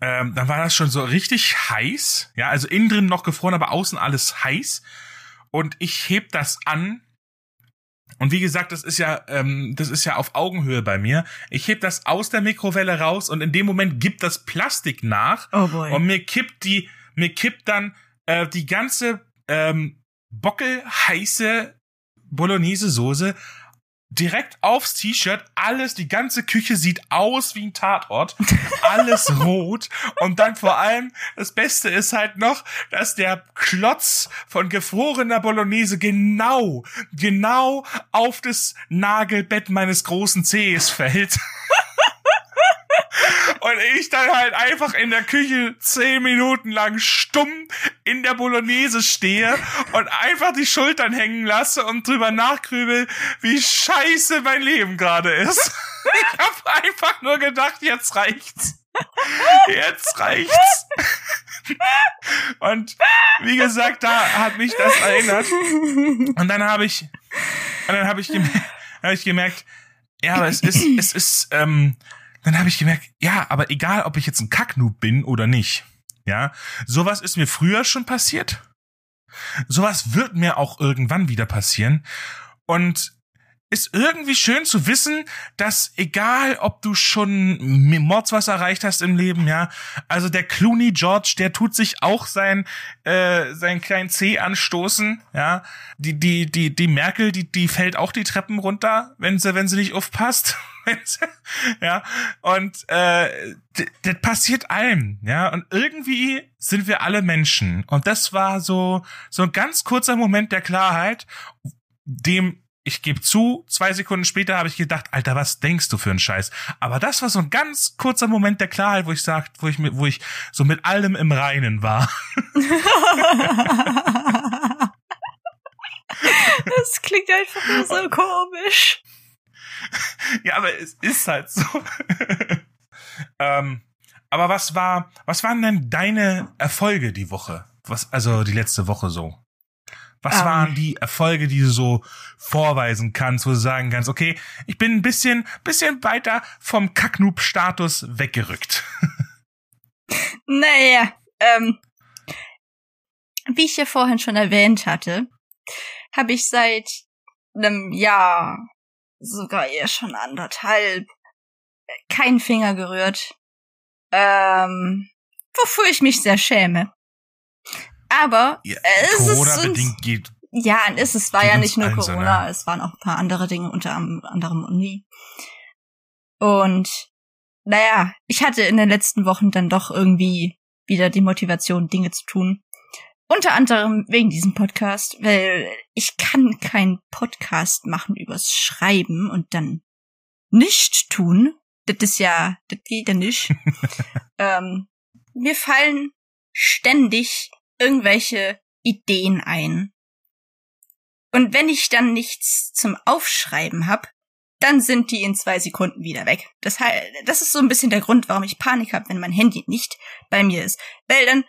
ähm, dann war das schon so richtig heiß. Ja, also innen drin noch gefroren, aber außen alles heiß. Und ich heb das an und wie gesagt, das ist ja, ähm, das ist ja auf Augenhöhe bei mir. Ich heb das aus der Mikrowelle raus und in dem Moment gibt das Plastik nach oh boy. und mir kippt die, mir kippt dann äh, die ganze ähm, bockelheiße Bolognese-Soße direkt aufs T-Shirt, alles, die ganze Küche sieht aus wie ein Tatort, alles rot und dann vor allem, das Beste ist halt noch, dass der Klotz von gefrorener Bolognese genau, genau auf das Nagelbett meines großen Zehs fällt. Und ich dann halt einfach in der Küche zehn Minuten lang stumm in der Bolognese stehe und einfach die Schultern hängen lasse und drüber nachgrübel, wie scheiße mein Leben gerade ist. Ich hab einfach nur gedacht, jetzt reicht's. Jetzt reicht's. Und wie gesagt, da hat mich das erinnert. Und dann habe ich, und dann habe ich, hab ich gemerkt, ja, aber es ist, es ist, ähm, dann habe ich gemerkt, ja, aber egal, ob ich jetzt ein Kacknoob bin oder nicht, ja, sowas ist mir früher schon passiert. Sowas wird mir auch irgendwann wieder passieren. Und ist irgendwie schön zu wissen, dass egal, ob du schon Mordswas erreicht hast im Leben, ja, also der Clooney George, der tut sich auch sein äh, sein kleinen C anstoßen, ja, die die die die Merkel, die die fällt auch die Treppen runter, wenn sie wenn sie nicht aufpasst. ja, und äh, das passiert allem, ja, und irgendwie sind wir alle Menschen und das war so so ein ganz kurzer Moment der Klarheit, dem ich gebe zu, zwei Sekunden später habe ich gedacht, Alter, was denkst du für einen Scheiß? Aber das war so ein ganz kurzer Moment der Klarheit, wo ich sagt, wo ich mit, wo ich so mit allem im Reinen war. das klingt einfach nur so komisch. ja, aber es ist halt so. ähm, aber was war, was waren denn deine Erfolge die Woche? Was, also die letzte Woche so? Was Ähm. waren die Erfolge, die du so vorweisen kannst, wo du sagen kannst, okay, ich bin ein bisschen, bisschen weiter vom Kacknoob-Status weggerückt. Naja, ähm, wie ich ja vorhin schon erwähnt hatte, habe ich seit einem Jahr, sogar eher schon anderthalb, keinen Finger gerührt. Ähm, wofür ich mich sehr schäme. Aber Ja, es ist uns- geht. ja, es ist, war ja nicht nur Corona, ne? es waren auch ein paar andere Dinge, unter anderem Uni. Und naja, ich hatte in den letzten Wochen dann doch irgendwie wieder die Motivation, Dinge zu tun. Unter anderem wegen diesem Podcast, weil ich kann keinen Podcast machen übers Schreiben und dann nicht tun. Das ist ja, das geht ja nicht. ähm, mir fallen ständig irgendwelche Ideen ein. Und wenn ich dann nichts zum Aufschreiben hab, dann sind die in zwei Sekunden wieder weg. Das, das ist so ein bisschen der Grund, warum ich Panik habe, wenn mein Handy nicht bei mir ist. Weil dann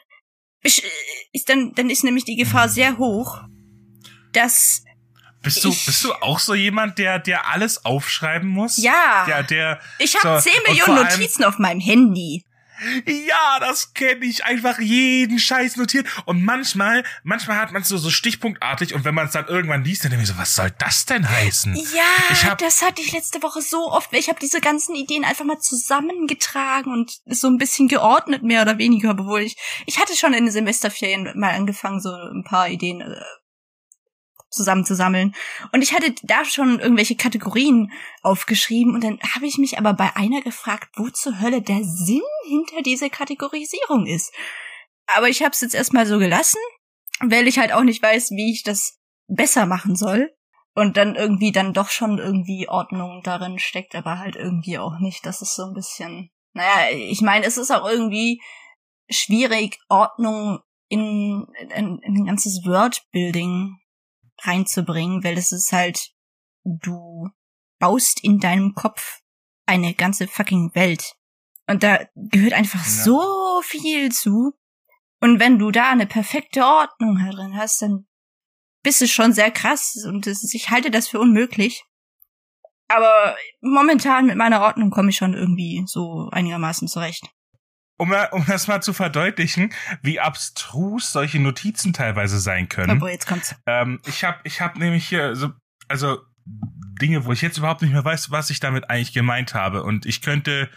ist dann, dann ist nämlich die Gefahr sehr hoch, dass Bist du, Ich- bist du auch so jemand, der, der alles aufschreiben muss? ja, Der, der, ich habe so, 10 und Millionen vor allem- Notizen auf meinem Handy. Ja, das kenne ich. Einfach jeden Scheiß notiert. Und manchmal, manchmal hat man es so, so stichpunktartig und wenn man es dann irgendwann liest, dann denke ich so, was soll das denn heißen? Ja, hab- das hatte ich letzte Woche so oft. Ich habe diese ganzen Ideen einfach mal zusammengetragen und so ein bisschen geordnet, mehr oder weniger, obwohl ich, ich hatte schon in den Semesterferien mal angefangen, so ein paar Ideen äh, zusammenzusammeln. Und ich hatte da schon irgendwelche Kategorien aufgeschrieben und dann habe ich mich aber bei einer gefragt, wo zur Hölle der Sinn hinter dieser Kategorisierung ist. Aber ich habe es jetzt erstmal so gelassen, weil ich halt auch nicht weiß, wie ich das besser machen soll und dann irgendwie dann doch schon irgendwie Ordnung darin steckt, aber halt irgendwie auch nicht. Das ist so ein bisschen, naja, ich meine, es ist auch irgendwie schwierig, Ordnung in, in, in ein ganzes Wordbuilding reinzubringen, weil es ist halt, du baust in deinem Kopf eine ganze fucking Welt. Und da gehört einfach Ja. so viel zu. Und wenn du da eine perfekte Ordnung drin hast, dann bist du schon sehr krass und es, ich halte das für unmöglich. Aber momentan mit meiner Ordnung komme ich schon irgendwie so einigermaßen zurecht. Um, um das mal zu verdeutlichen, wie abstrus solche Notizen teilweise sein können. Obwohl, jetzt kommt's. Ähm, ich habe ich hab nämlich hier so, also Dinge, wo ich jetzt überhaupt nicht mehr weiß, was ich damit eigentlich gemeint habe. Und ich könnte,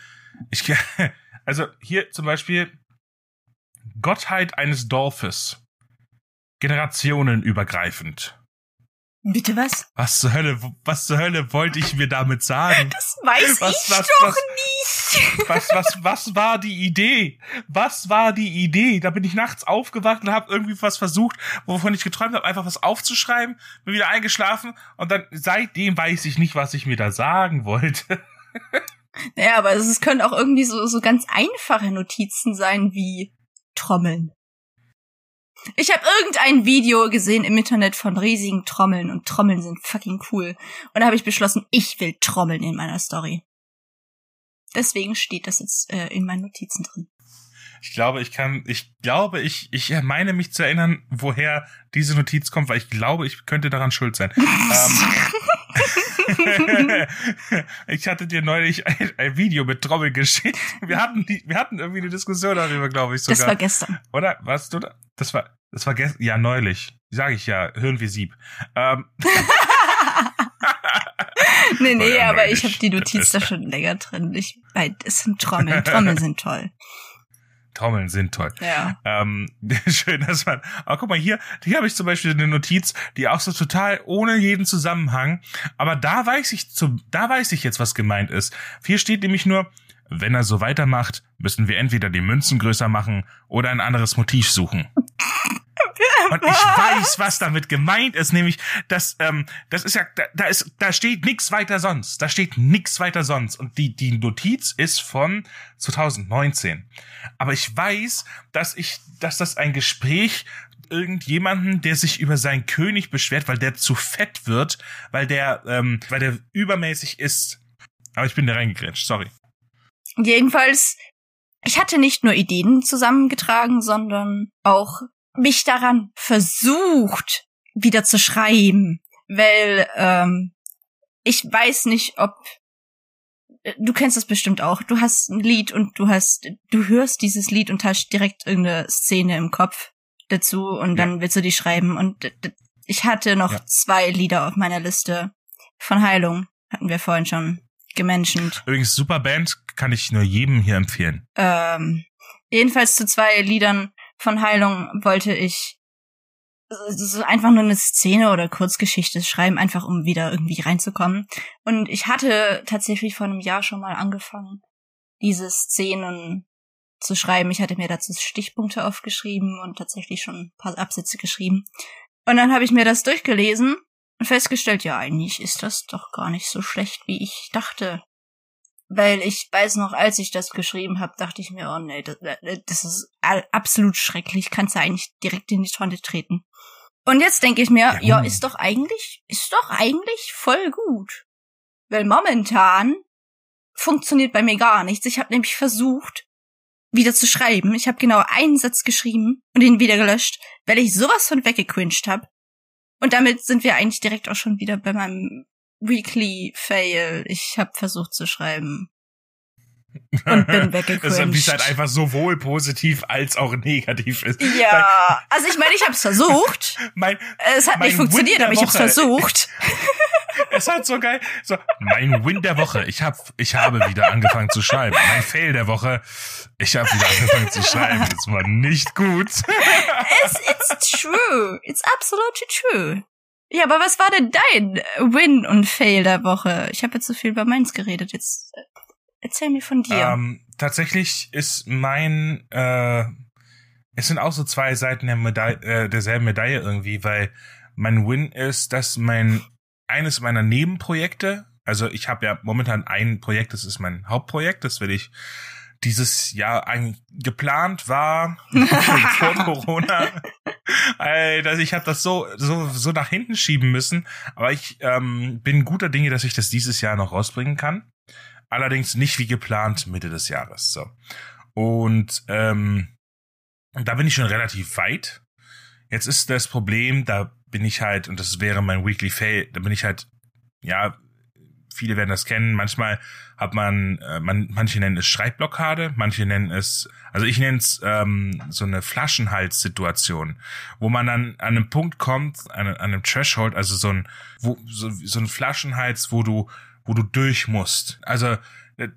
ich, also hier zum Beispiel Gottheit eines Dorfes. Generationenübergreifend. Bitte was? Was zur Hölle, was zur Hölle wollte ich mir damit sagen? Das weiß Was- ich was- doch was- nicht. Was, was, was war die Idee? Was war die Idee? Da bin ich nachts aufgewacht und habe irgendwie was versucht, wovon ich geträumt habe, einfach was aufzuschreiben, bin wieder eingeschlafen und dann seitdem weiß ich nicht, was ich mir da sagen wollte. Naja, aber es können auch irgendwie so, so ganz einfache Notizen sein wie Trommeln. Ich habe irgendein Video gesehen im Internet von riesigen Trommeln und Trommeln sind fucking cool. Und da habe ich beschlossen, ich will Trommeln in meiner Story. Deswegen steht das jetzt äh, in meinen Notizen drin. Ich glaube, ich kann, ich glaube, ich, ich meine mich zu erinnern, woher diese Notiz kommt, weil ich glaube, ich könnte daran schuld sein. ähm, ich hatte dir neulich ein, ein Video mit Trommel geschickt. Wir hatten die, wir hatten irgendwie eine Diskussion darüber, glaube ich sogar. Das war gestern. Oder? Warst du da? Das war, das war gestern, ja, neulich. Sag ich ja, Hirn wie Sieb. Ähm, nee, nee, aber ich habe die Notiz da schon länger drin. Ich, weil es sind Trommeln. Trommeln sind toll. Trommeln sind toll. Ja. Ähm, schön, dass man. Aber guck mal, hier, hier habe ich zum Beispiel eine Notiz, die auch so total ohne jeden Zusammenhang. Aber da weiß ich zum, da weiß ich jetzt, was gemeint ist. Hier steht nämlich nur, wenn er so weitermacht, müssen wir entweder die Münzen größer machen oder ein anderes Motiv suchen. Und ich weiß, was damit gemeint ist, nämlich, dass, ähm, das ist ja, da, da ist, da steht nix weiter sonst. Da steht nix weiter sonst. Und die, die Notiz ist von 2019. Aber ich weiß, dass ich, dass das ein Gespräch irgendjemanden, der sich über seinen König beschwert, weil der zu fett wird, weil der, ähm, weil der übermäßig ist. Aber ich bin da reingegrätscht, sorry. Jedenfalls ich hatte nicht nur Ideen zusammengetragen, sondern auch mich daran versucht, wieder zu schreiben. Weil ähm, ich weiß nicht, ob du kennst das bestimmt auch. Du hast ein Lied und du hast, du hörst dieses Lied und hast direkt irgendeine Szene im Kopf dazu und dann ja. willst du die schreiben. Und ich hatte noch ja. zwei Lieder auf meiner Liste von Heilung. Hatten wir vorhin schon gemenschent. Übrigens, super Band, kann ich nur jedem hier empfehlen. Ähm, jedenfalls zu zwei Liedern von Heilung wollte ich so einfach nur eine Szene oder Kurzgeschichte schreiben, einfach um wieder irgendwie reinzukommen. Und ich hatte tatsächlich vor einem Jahr schon mal angefangen, diese Szenen zu schreiben. Ich hatte mir dazu Stichpunkte aufgeschrieben und tatsächlich schon ein paar Absätze geschrieben. Und dann habe ich mir das durchgelesen und festgestellt, ja, eigentlich ist das doch gar nicht so schlecht, wie ich dachte. Weil ich weiß noch, als ich das geschrieben habe, dachte ich mir, oh nee, das, das ist absolut schrecklich, kannst du eigentlich direkt in die Tonne treten. Und jetzt denke ich mir, ja, ja, ist doch eigentlich, ist doch eigentlich voll gut. Weil momentan funktioniert bei mir gar nichts. Ich habe nämlich versucht, wieder zu schreiben. Ich habe genau einen Satz geschrieben und ihn wieder gelöscht, weil ich sowas von weggecringed habe. Und damit sind wir eigentlich direkt auch schon wieder bei meinem Weekly Fail. Ich habe versucht zu schreiben. Und bin weggecringed. das ist halt einfach sowohl positiv als auch negativ ist. Ja, also ich meine, ich habe es versucht. mein, es hat nicht funktioniert, aber ich habe es versucht. es hat so geil. So, mein Win der Woche. Ich habe ich habe wieder angefangen zu schreiben. Mein Fail der Woche. Ich habe wieder angefangen zu schreiben. Es war nicht gut. it's, it's true. It's absolutely true. Ja, aber was war denn dein Win und Fail der Woche? Ich habe jetzt so viel über meins geredet. Jetzt äh, erzähl mir von dir. Ähm, tatsächlich ist mein, äh, es sind auch so zwei Seiten der Medaille, äh, derselben Medaille irgendwie, weil mein Win ist, dass mein eines meiner Nebenprojekte, also ich habe ja momentan ein Projekt, das ist mein Hauptprojekt, das will ich dieses Jahr eigentlich geplant war vor Corona. Also ich habe das so so so nach hinten schieben müssen, aber ich ähm, bin guter Dinge, dass ich das dieses Jahr noch rausbringen kann. Allerdings nicht wie geplant Mitte des Jahres. So und ähm, da bin ich schon relativ weit. Jetzt ist das Problem, da bin ich halt und das wäre mein Weekly Fail, da bin ich halt ja viele werden das kennen. Manchmal hat man, äh, man, manche nennen es Schreibblockade, manche nennen es, also ich nenne es ähm, so eine Flaschenhalssituation, wo man dann an einem Punkt kommt, an, an einem Threshold, also so ein, wo, so, so ein Flaschenhals, wo du, wo du durch musst. Also äh,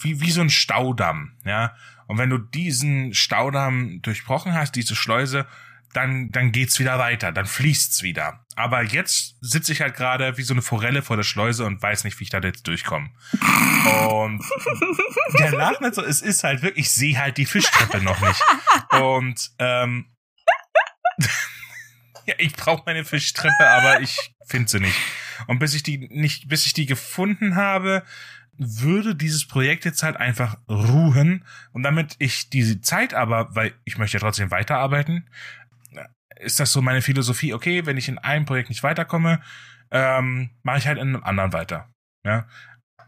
wie, wie so ein Staudamm, ja. Und wenn du diesen Staudamm durchbrochen hast, diese Schleuse, dann, dann geht's wieder weiter, dann fließt's wieder. Aber jetzt sitze ich halt gerade wie so eine Forelle vor der Schleuse und weiß nicht, wie ich da jetzt durchkomme. Und der lacht nicht so, es ist halt wirklich, ich sehe halt die Fischtreppe noch nicht. Und ähm, ja, ich brauche meine Fischtreppe, aber ich finde sie nicht. Und bis ich die nicht, bis ich die gefunden habe, würde dieses Projekt jetzt halt einfach ruhen und damit ich diese Zeit aber, weil ich möchte ja trotzdem weiterarbeiten, ist das so meine Philosophie, okay, wenn ich in einem Projekt nicht weiterkomme, ähm, mache ich halt in einem anderen weiter. Ja.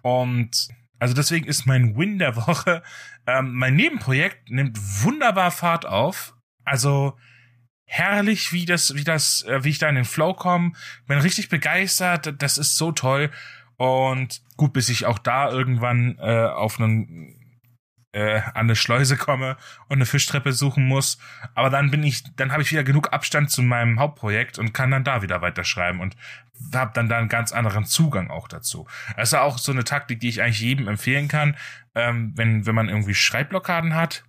Und also deswegen ist mein Win der Woche, ähm, mein Nebenprojekt nimmt wunderbar Fahrt auf. Also herrlich, wie das, wie das, äh, wie ich da in den Flow komme. Bin richtig begeistert. Das ist so toll. Und gut, bis ich auch da irgendwann äh, auf einen äh, an eine Schleuse komme und eine Fischtreppe suchen muss. Aber dann bin ich, dann habe ich wieder genug Abstand zu meinem Hauptprojekt und kann dann da wieder weiterschreiben und habe dann da einen ganz anderen Zugang auch dazu. Das ist auch so eine Taktik, die ich eigentlich jedem empfehlen kann, ähm, wenn, wenn man irgendwie Schreibblockaden hat.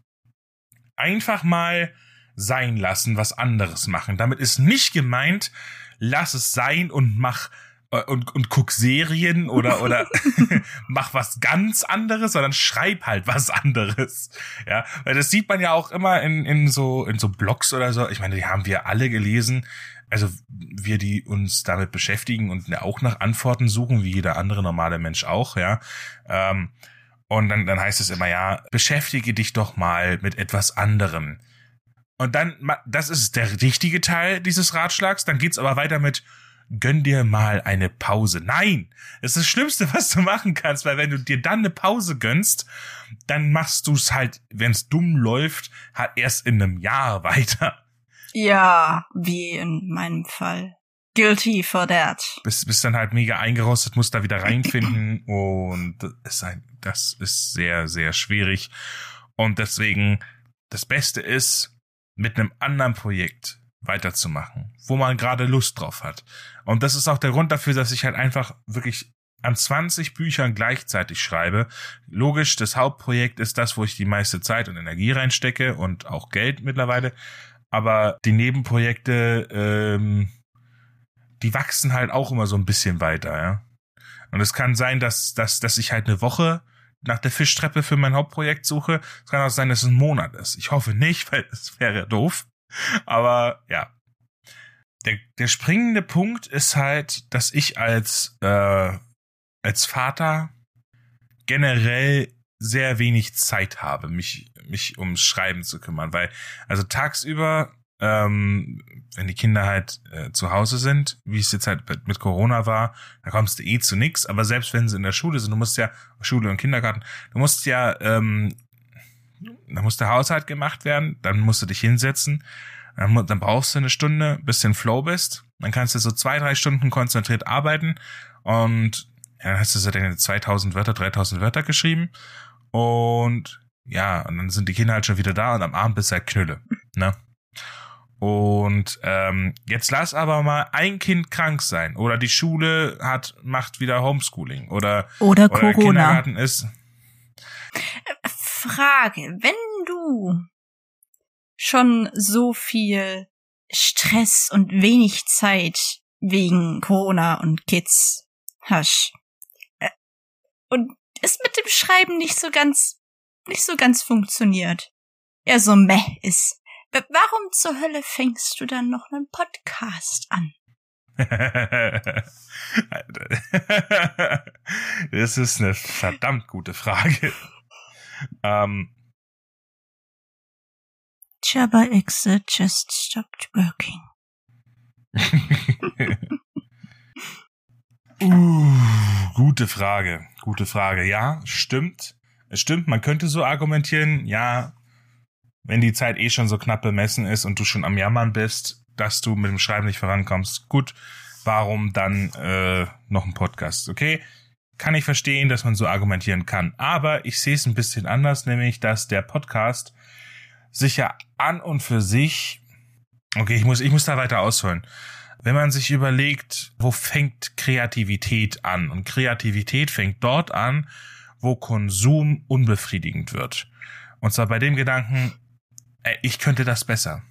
Einfach mal sein lassen, was anderes machen. Damit ist nicht gemeint, lass es sein und mach und, und guck Serien oder, oder mach was ganz anderes, sondern schreib halt was anderes. Ja, weil das sieht man ja auch immer in, in so, in so Blogs oder so. Ich meine, die haben wir alle gelesen. Also wir, die uns damit beschäftigen und auch nach Antworten suchen, wie jeder andere normale Mensch auch, ja. Ähm, und dann, dann heißt es immer, ja, beschäftige dich doch mal mit etwas anderem. Und dann, das ist der richtige Teil dieses Ratschlags. Dann geht's aber weiter mit, gönn dir mal eine Pause. Nein, das ist das Schlimmste, was du machen kannst, weil wenn du dir dann eine Pause gönnst, dann machst du es halt, wenn es dumm läuft, halt erst in einem Jahr weiter. Ja, wie in meinem Fall. Guilty for that. Bist, bist dann halt mega eingerostet, musst da wieder reinfinden und ist ein, das ist sehr, sehr schwierig. Und deswegen, das Beste ist, mit einem anderen Projekt weiterzumachen, wo man gerade Lust drauf hat. Und das ist auch der Grund dafür, dass ich halt einfach wirklich an 20 Büchern gleichzeitig schreibe. Logisch, das Hauptprojekt ist das, wo ich die meiste Zeit und Energie reinstecke und auch Geld mittlerweile. Aber die Nebenprojekte, ähm, die wachsen halt auch immer so ein bisschen weiter, ja. Und es kann sein, dass, dass, dass ich halt eine Woche nach der Fischtreppe für mein Hauptprojekt suche. Es kann auch sein, dass es ein Monat ist. Ich hoffe nicht, weil es wäre doof. Aber ja. Der, der springende Punkt ist halt, dass ich als, äh, als Vater generell sehr wenig Zeit habe, mich, mich ums Schreiben zu kümmern, weil, also tagsüber, ähm, wenn die Kinder halt äh, zu Hause sind, wie es jetzt halt mit Corona war, da kommst du eh zu nix, aber selbst wenn sie in der Schule sind, du musst ja, Schule und Kindergarten, du musst ja ähm, dann muss der Haushalt gemacht werden, dann musst du dich hinsetzen, dann, dann brauchst du eine Stunde, bis du in Flow bist, dann kannst du so zwei, drei Stunden konzentriert arbeiten und ja, dann hast du so deine 2000 Wörter, 3000 Wörter geschrieben und ja, und dann sind die Kinder halt schon wieder da und am Abend bist du halt Knülle, ne? Und ähm, jetzt lass aber mal ein Kind krank sein oder die Schule hat macht wieder Homeschooling oder oder, oder Corona. Kindergarten ist Frage, wenn du schon so viel Stress und wenig Zeit wegen Corona und Kids hast äh, und es mit dem Schreiben nicht so ganz nicht so ganz funktioniert, ja so meh ist, warum zur Hölle fängst du dann noch einen Podcast an? das ist eine verdammt gute Frage. Um, Jabba Exe just stopped working. uh, gute Frage, gute Frage. Ja, stimmt. Es stimmt, man könnte so argumentieren, ja, wenn die Zeit eh schon so knapp bemessen ist und du schon am Jammern bist, dass du mit dem Schreiben nicht vorankommst, gut, warum dann äh, noch ein Podcast? Okay, kann ich verstehen, dass man so argumentieren kann. Aber ich sehe es ein bisschen anders, nämlich, dass der Podcast sich ja an und für sich, okay, ich muss, ich muss da weiter ausholen. Wenn man sich überlegt, wo fängt Kreativität an? Und Kreativität fängt dort an, wo Konsum unbefriedigend wird. Und zwar bei dem Gedanken, ich könnte das besser.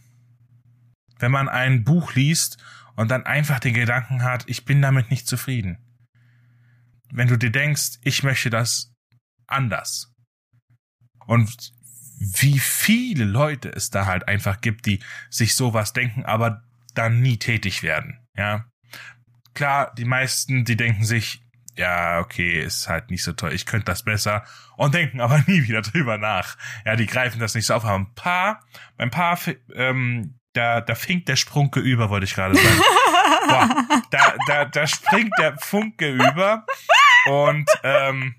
Wenn man ein Buch liest und dann einfach den Gedanken hat, ich bin damit nicht zufrieden wenn du dir denkst, ich möchte das anders. Und wie viele Leute es da halt einfach gibt, die sich sowas denken, aber dann nie tätig werden, ja. Klar, die meisten, die denken sich, ja, okay, ist halt nicht so toll, ich könnte das besser und denken aber nie wieder drüber nach. Ja, die greifen das nicht so auf. Aber ein paar, ein paar, ähm, da, da finkt der Sprunke über, wollte ich gerade sagen. Boah, da, da, da springt der Funke über und ähm,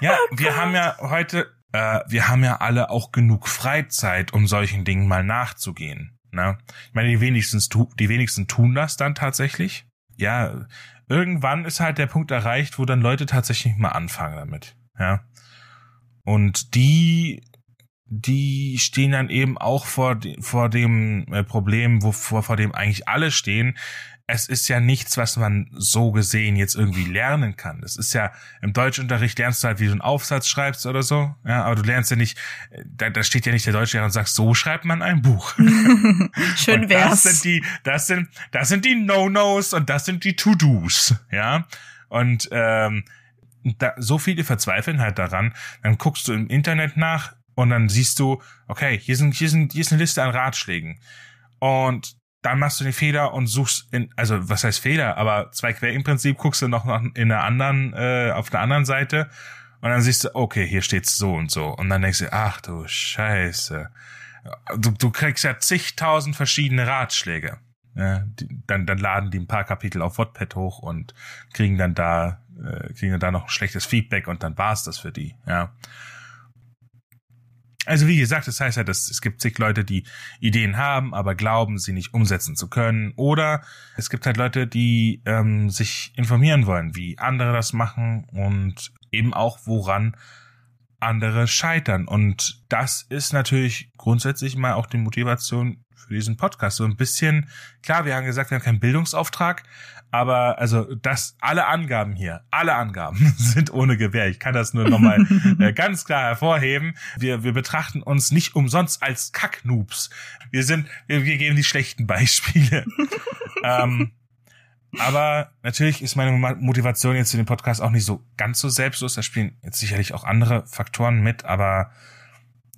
ja, oh wir haben ja heute, äh, wir haben ja alle auch genug Freizeit, um solchen Dingen mal nachzugehen. Ne? Ich meine, die wenigsten, die wenigsten tun das dann tatsächlich. Ja, irgendwann ist halt der Punkt erreicht, wo dann Leute tatsächlich mal anfangen damit. Ja. Und die, die stehen dann eben auch vor, vor dem äh, Problem, wo, vor, vor dem eigentlich alle stehen, es ist ja nichts, was man so gesehen jetzt irgendwie lernen kann. Das ist ja im Deutschunterricht lernst du halt, wie du einen Aufsatz schreibst oder so. Ja, aber du lernst ja nicht, da, da steht ja nicht der Deutschlehrer und sagt, so schreibt man ein Buch. Schön und wär's. Das sind die, das sind, das sind die No-Nos und das sind die To-Dos. Ja. Und ähm, da, so viele verzweifeln halt daran. Dann guckst du im Internet nach und dann siehst du, okay, hier sind, hier sind, hier ist eine Liste an Ratschlägen. Und dann machst du den Fehler und suchst in, also was heißt Fehler, aber zwei Quellen im Prinzip guckst du noch in der anderen, äh, auf der anderen Seite und dann siehst du, okay, hier steht's so und so. Und dann denkst du, ach du Scheiße. Du, du kriegst ja zigtausend verschiedene Ratschläge. Ja, die, dann, dann laden die ein paar Kapitel auf Wattpad hoch und kriegen dann da, äh, kriegen dann da noch schlechtes Feedback und dann war's das für die, ja. Also wie gesagt, das heißt ja, dass es gibt zig Leute, die Ideen haben, aber glauben, sie nicht umsetzen zu können. Oder es gibt halt Leute, die ähm, sich informieren wollen, wie andere das machen und eben auch, woran andere scheitern. Und das ist natürlich grundsätzlich mal auch die Motivation für diesen Podcast. So ein bisschen, klar, wir haben gesagt, wir haben keinen Bildungsauftrag, aber also das, alle Angaben hier, alle Angaben sind ohne Gewähr. Ich kann das nur nochmal äh, ganz klar hervorheben. Wir, wir betrachten uns nicht umsonst als Kacknoobs. Wir sind, wir, wir geben die schlechten Beispiele. ähm, aber natürlich ist meine Motivation jetzt für den Podcast auch nicht so ganz so selbstlos. Da spielen jetzt sicherlich auch andere Faktoren mit, aber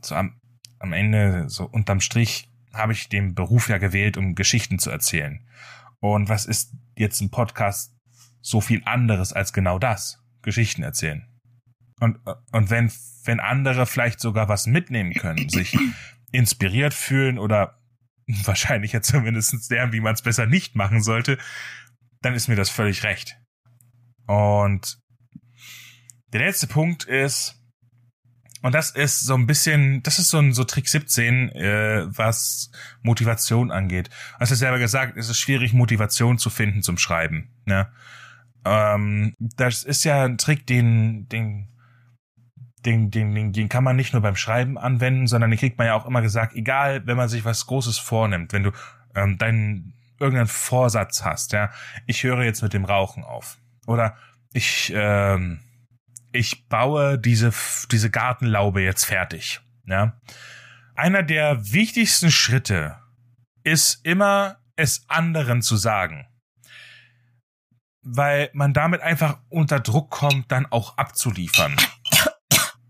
so am, am Ende, so unterm Strich, habe ich den Beruf ja gewählt, um Geschichten zu erzählen. Und was ist jetzt ein Podcast so viel anderes als genau das? Geschichten erzählen. Und, und wenn, wenn andere vielleicht sogar was mitnehmen können, sich inspiriert fühlen oder wahrscheinlich ja zumindest lernen, wie man es besser nicht machen sollte, dann ist mir das völlig recht. Und der letzte Punkt ist, und das ist so ein bisschen, das ist so ein so Trick 17, äh, was Motivation angeht. Hast du selber gesagt, es ist schwierig, Motivation zu finden zum Schreiben. Ne? Ähm, das ist ja ein Trick, den, den, den, den, den, den kann man nicht nur beim Schreiben anwenden, sondern den kriegt man ja auch immer gesagt, egal, wenn man sich was Großes vornimmt, wenn du ähm, deinen irgendeinen Vorsatz hast, ja, ich höre jetzt mit dem Rauchen auf. Oder ich, ähm, ich baue diese, diese Gartenlaube jetzt fertig. Ja. Einer der wichtigsten Schritte ist immer, es anderen zu sagen. Weil man damit einfach unter Druck kommt, dann auch abzuliefern.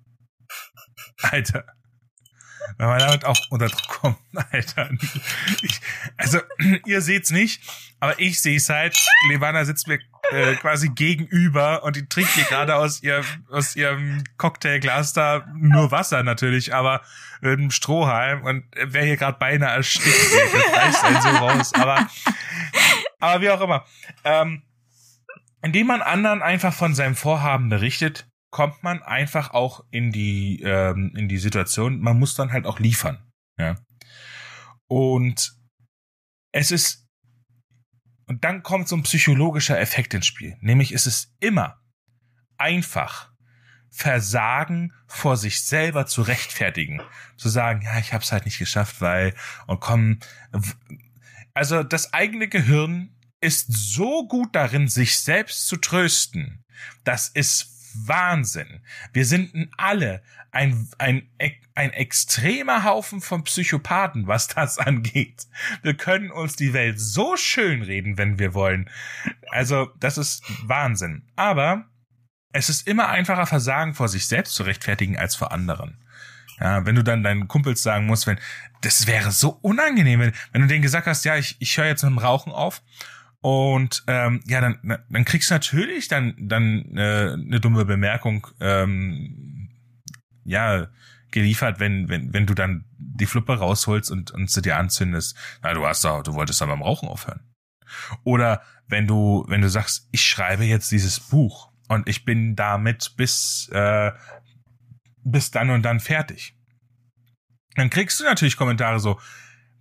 Alter. Wenn man damit auch unter Druck kommt, Alter. Ich, also, ihr seht's nicht, aber ich sehe es halt. Levana sitzt mir äh, quasi gegenüber und die trinkt hier gerade aus ihrem aus ihrem Cocktailglas da nur Wasser natürlich, aber mit einem Strohhalm und wer hier gerade beinahe erstickt, das reißt einen so raus. Aber aber wie auch immer, ähm, indem man anderen einfach von seinem Vorhaben berichtet, kommt man einfach auch in die ähm, in die Situation, man muss dann halt auch liefern, ja. Und es ist und dann kommt so ein psychologischer Effekt ins Spiel. Nämlich ist es immer einfach, Versagen vor sich selber zu rechtfertigen. Zu sagen, ja, ich hab's halt nicht geschafft, weil, und komm, also das eigene Gehirn ist so gut darin, sich selbst zu trösten. Das ist Wahnsinn. Wir sind alle ein, ein, ein extremer Haufen von Psychopathen, was das angeht. Wir können uns die Welt so schön reden, wenn wir wollen. Also, das ist Wahnsinn. Aber es ist immer einfacher, Versagen vor sich selbst zu rechtfertigen als vor anderen. Ja, wenn du dann deinen Kumpels sagen musst, wenn, das wäre so unangenehm, wenn, wenn du denen gesagt hast, ja, ich, ich höre jetzt mit dem Rauchen auf und ähm, ja, dann, dann kriegst du natürlich dann, dann äh, eine dumme Bemerkung, ähm, ja, geliefert, wenn, wenn, wenn du dann die Fluppe rausholst und, und sie dir anzündest. Na, du hast doch, du wolltest dann beim Rauchen aufhören. Oder wenn du, wenn du sagst, ich schreibe jetzt dieses Buch und ich bin damit bis, äh, bis dann und dann fertig. Dann kriegst du natürlich Kommentare so,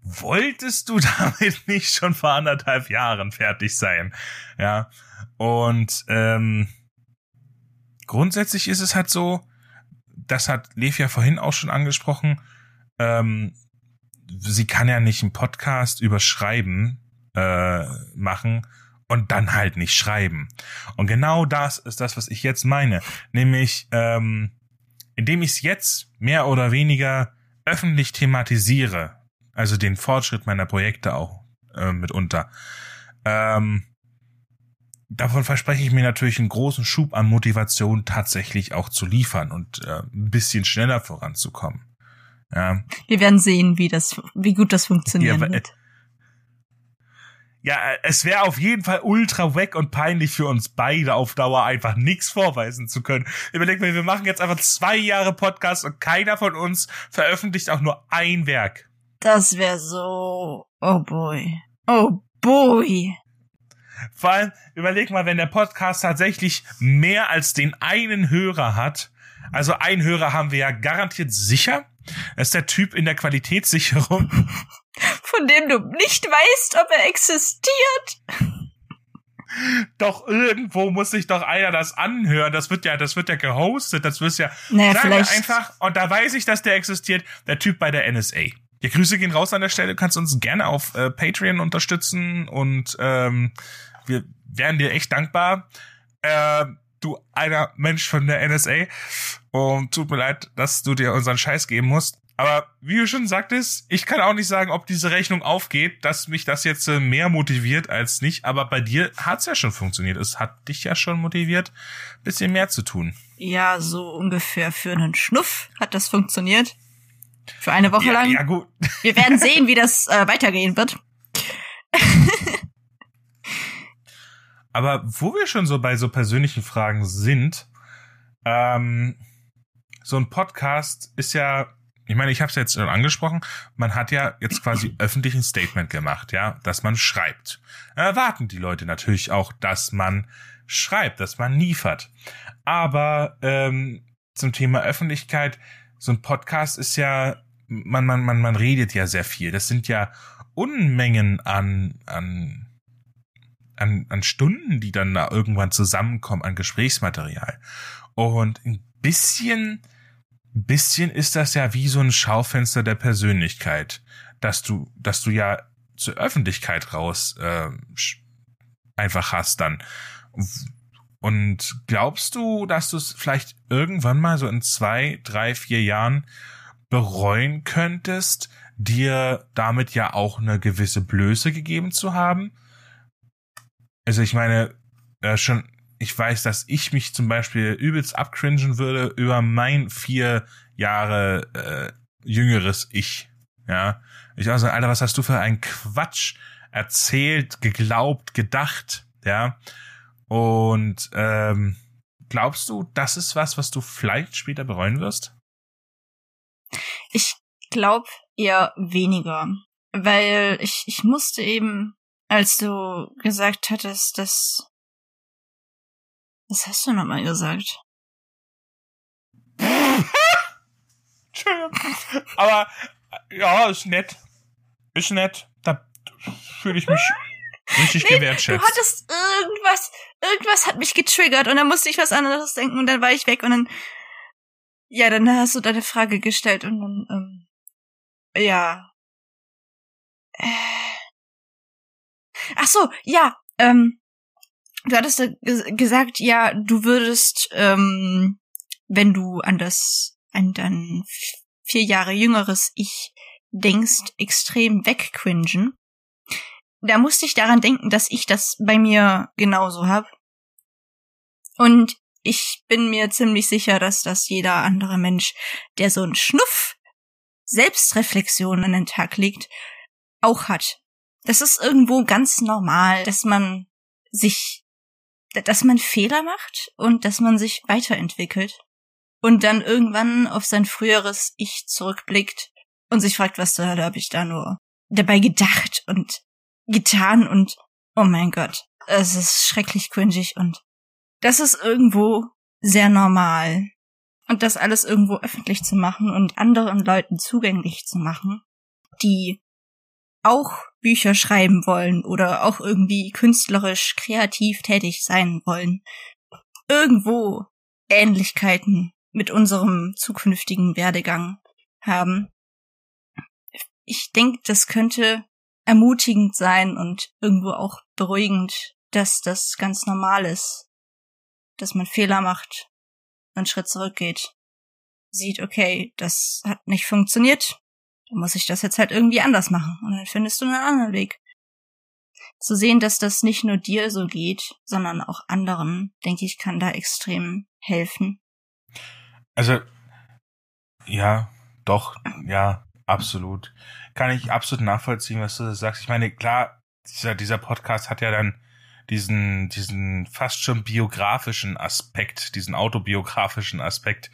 wolltest du damit nicht schon vor anderthalb Jahren fertig sein? Ja. Und ähm, grundsätzlich ist es halt so, das hat Lev ja vorhin auch schon angesprochen, ähm, sie kann ja nicht einen Podcast über Schreiben äh, machen und dann halt nicht schreiben. Und genau das ist das, was ich jetzt meine. Nämlich, ähm, indem ich es jetzt mehr oder weniger öffentlich thematisiere, also den Fortschritt meiner Projekte auch äh, mitunter. Ähm, davon verspreche ich mir natürlich einen großen Schub an Motivation tatsächlich auch zu liefern und äh, ein bisschen schneller voranzukommen. Ja. Wir werden sehen, wie das, wie gut das funktionieren ja, wird. Ja, es wäre auf jeden Fall ultra wack und peinlich für uns beide auf Dauer einfach nichts vorweisen zu können. Überleg mal, wir machen jetzt einfach zwei Jahre Podcast und keiner von uns veröffentlicht auch nur ein Werk. Das wäre so. Oh boy. Oh Boy. Vor allem, überleg mal, wenn der Podcast tatsächlich mehr als den einen Hörer hat. Also ein Hörer haben wir ja garantiert sicher. Das ist der Typ in der Qualitätssicherung. Von dem du nicht weißt, ob er existiert. Doch irgendwo muss sich doch einer das anhören. Das wird ja, das wird ja gehostet. Das wird ja. Naja, vielleicht- einfach. Und da weiß ich, dass der existiert. Der Typ bei der NSA. Die Grüße gehen raus an der Stelle. Du kannst uns gerne auf äh, Patreon unterstützen und ähm, wir wären dir echt dankbar. Äh, du einer Mensch von der NSA. Und tut mir leid, dass du dir unseren Scheiß geben musst. Aber wie du schon sagtest, ich kann auch nicht sagen, ob diese Rechnung aufgeht, dass mich das jetzt äh, mehr motiviert als nicht. Aber bei dir hat's ja schon funktioniert. Es hat dich ja schon motiviert, bisschen mehr zu tun. Ja, so ungefähr für einen Schnuff hat das funktioniert. Für eine Woche Ja, lang. ja gut. Wir werden sehen, wie das äh, weitergehen wird. Aber wo wir schon so bei so persönlichen Fragen sind, ähm, so ein Podcast ist ja, ich meine, ich habe es jetzt schon angesprochen, man hat ja jetzt quasi öffentlich ein Statement gemacht, ja, dass man schreibt. Dann erwarten die Leute natürlich auch, dass man schreibt, dass man liefert. Aber ähm, zum Thema Öffentlichkeit, so ein Podcast ist ja, man, man, man, man redet ja sehr viel. Das sind ja Unmengen an, an an, an Stunden, die dann da irgendwann zusammenkommen an Gesprächsmaterial. Und ein bisschen, bisschen ist das ja wie so ein Schaufenster der Persönlichkeit, dass du, dass du ja zur Öffentlichkeit raus äh, einfach hast dann. Und glaubst du, dass du es vielleicht irgendwann mal so in zwei, drei, vier Jahren bereuen könntest, dir damit ja auch eine gewisse Blöße gegeben zu haben? Also ich meine, äh, schon, ich weiß, dass ich mich zum Beispiel übelst abcringen würde über mein vier Jahre äh, jüngeres Ich. Ja. Ich auch so, Alter, was hast du für einen Quatsch erzählt, geglaubt, gedacht, ja. Und ähm, glaubst du, das ist was, was du vielleicht später bereuen wirst? Ich glaube eher weniger. Weil ich, ich musste eben, als du gesagt hattest, dass. Was hast du nochmal gesagt? Aber ja, ist nett. Ist nett. Da fühle ich mich richtig Du gewertschätzt. hattest irgendwas, irgendwas hat mich getriggert und dann musste ich was anderes denken und dann war ich weg und dann, ja, dann hast du deine Frage gestellt und dann, ähm, ja. Äh. Ach so, ja, ähm, du hattest ges- gesagt, ja, du würdest, ähm, wenn du an das, an dein vier Jahre jüngeres Ich denkst, extrem wegcringen da musste ich daran denken, dass ich das bei mir genauso hab. Und ich bin mir ziemlich sicher, dass das jeder andere Mensch, der so einen Schnuff Selbstreflexion an den Tag legt, auch hat. Das ist irgendwo ganz normal, dass man sich, dass man Fehler macht und dass man sich weiterentwickelt und dann irgendwann auf sein früheres Ich zurückblickt und sich fragt, was zur Hölle habe ich da nur dabei gedacht und getan und oh mein Gott, es ist schrecklich cringig und das ist irgendwo sehr normal. Und das alles irgendwo öffentlich zu machen und anderen Leuten zugänglich zu machen, die auch Bücher schreiben wollen oder auch irgendwie künstlerisch kreativ tätig sein wollen, irgendwo Ähnlichkeiten mit unserem zukünftigen Werdegang haben. Ich denke, das könnte ermutigend sein und irgendwo auch beruhigend, dass das ganz normal ist, dass man Fehler macht, einen Schritt zurückgeht, sieht, okay, das hat nicht funktioniert, dann muss ich das jetzt halt irgendwie anders machen und dann findest du einen anderen Weg. Zu sehen, dass das nicht nur dir so geht, sondern auch anderen, denke ich, kann da extrem helfen. Also, ja, doch, ja, absolut. Kann ich absolut nachvollziehen, was du sagst. Ich meine, klar, dieser, dieser Podcast hat ja dann diesen, diesen fast schon biografischen Aspekt, diesen autobiografischen Aspekt.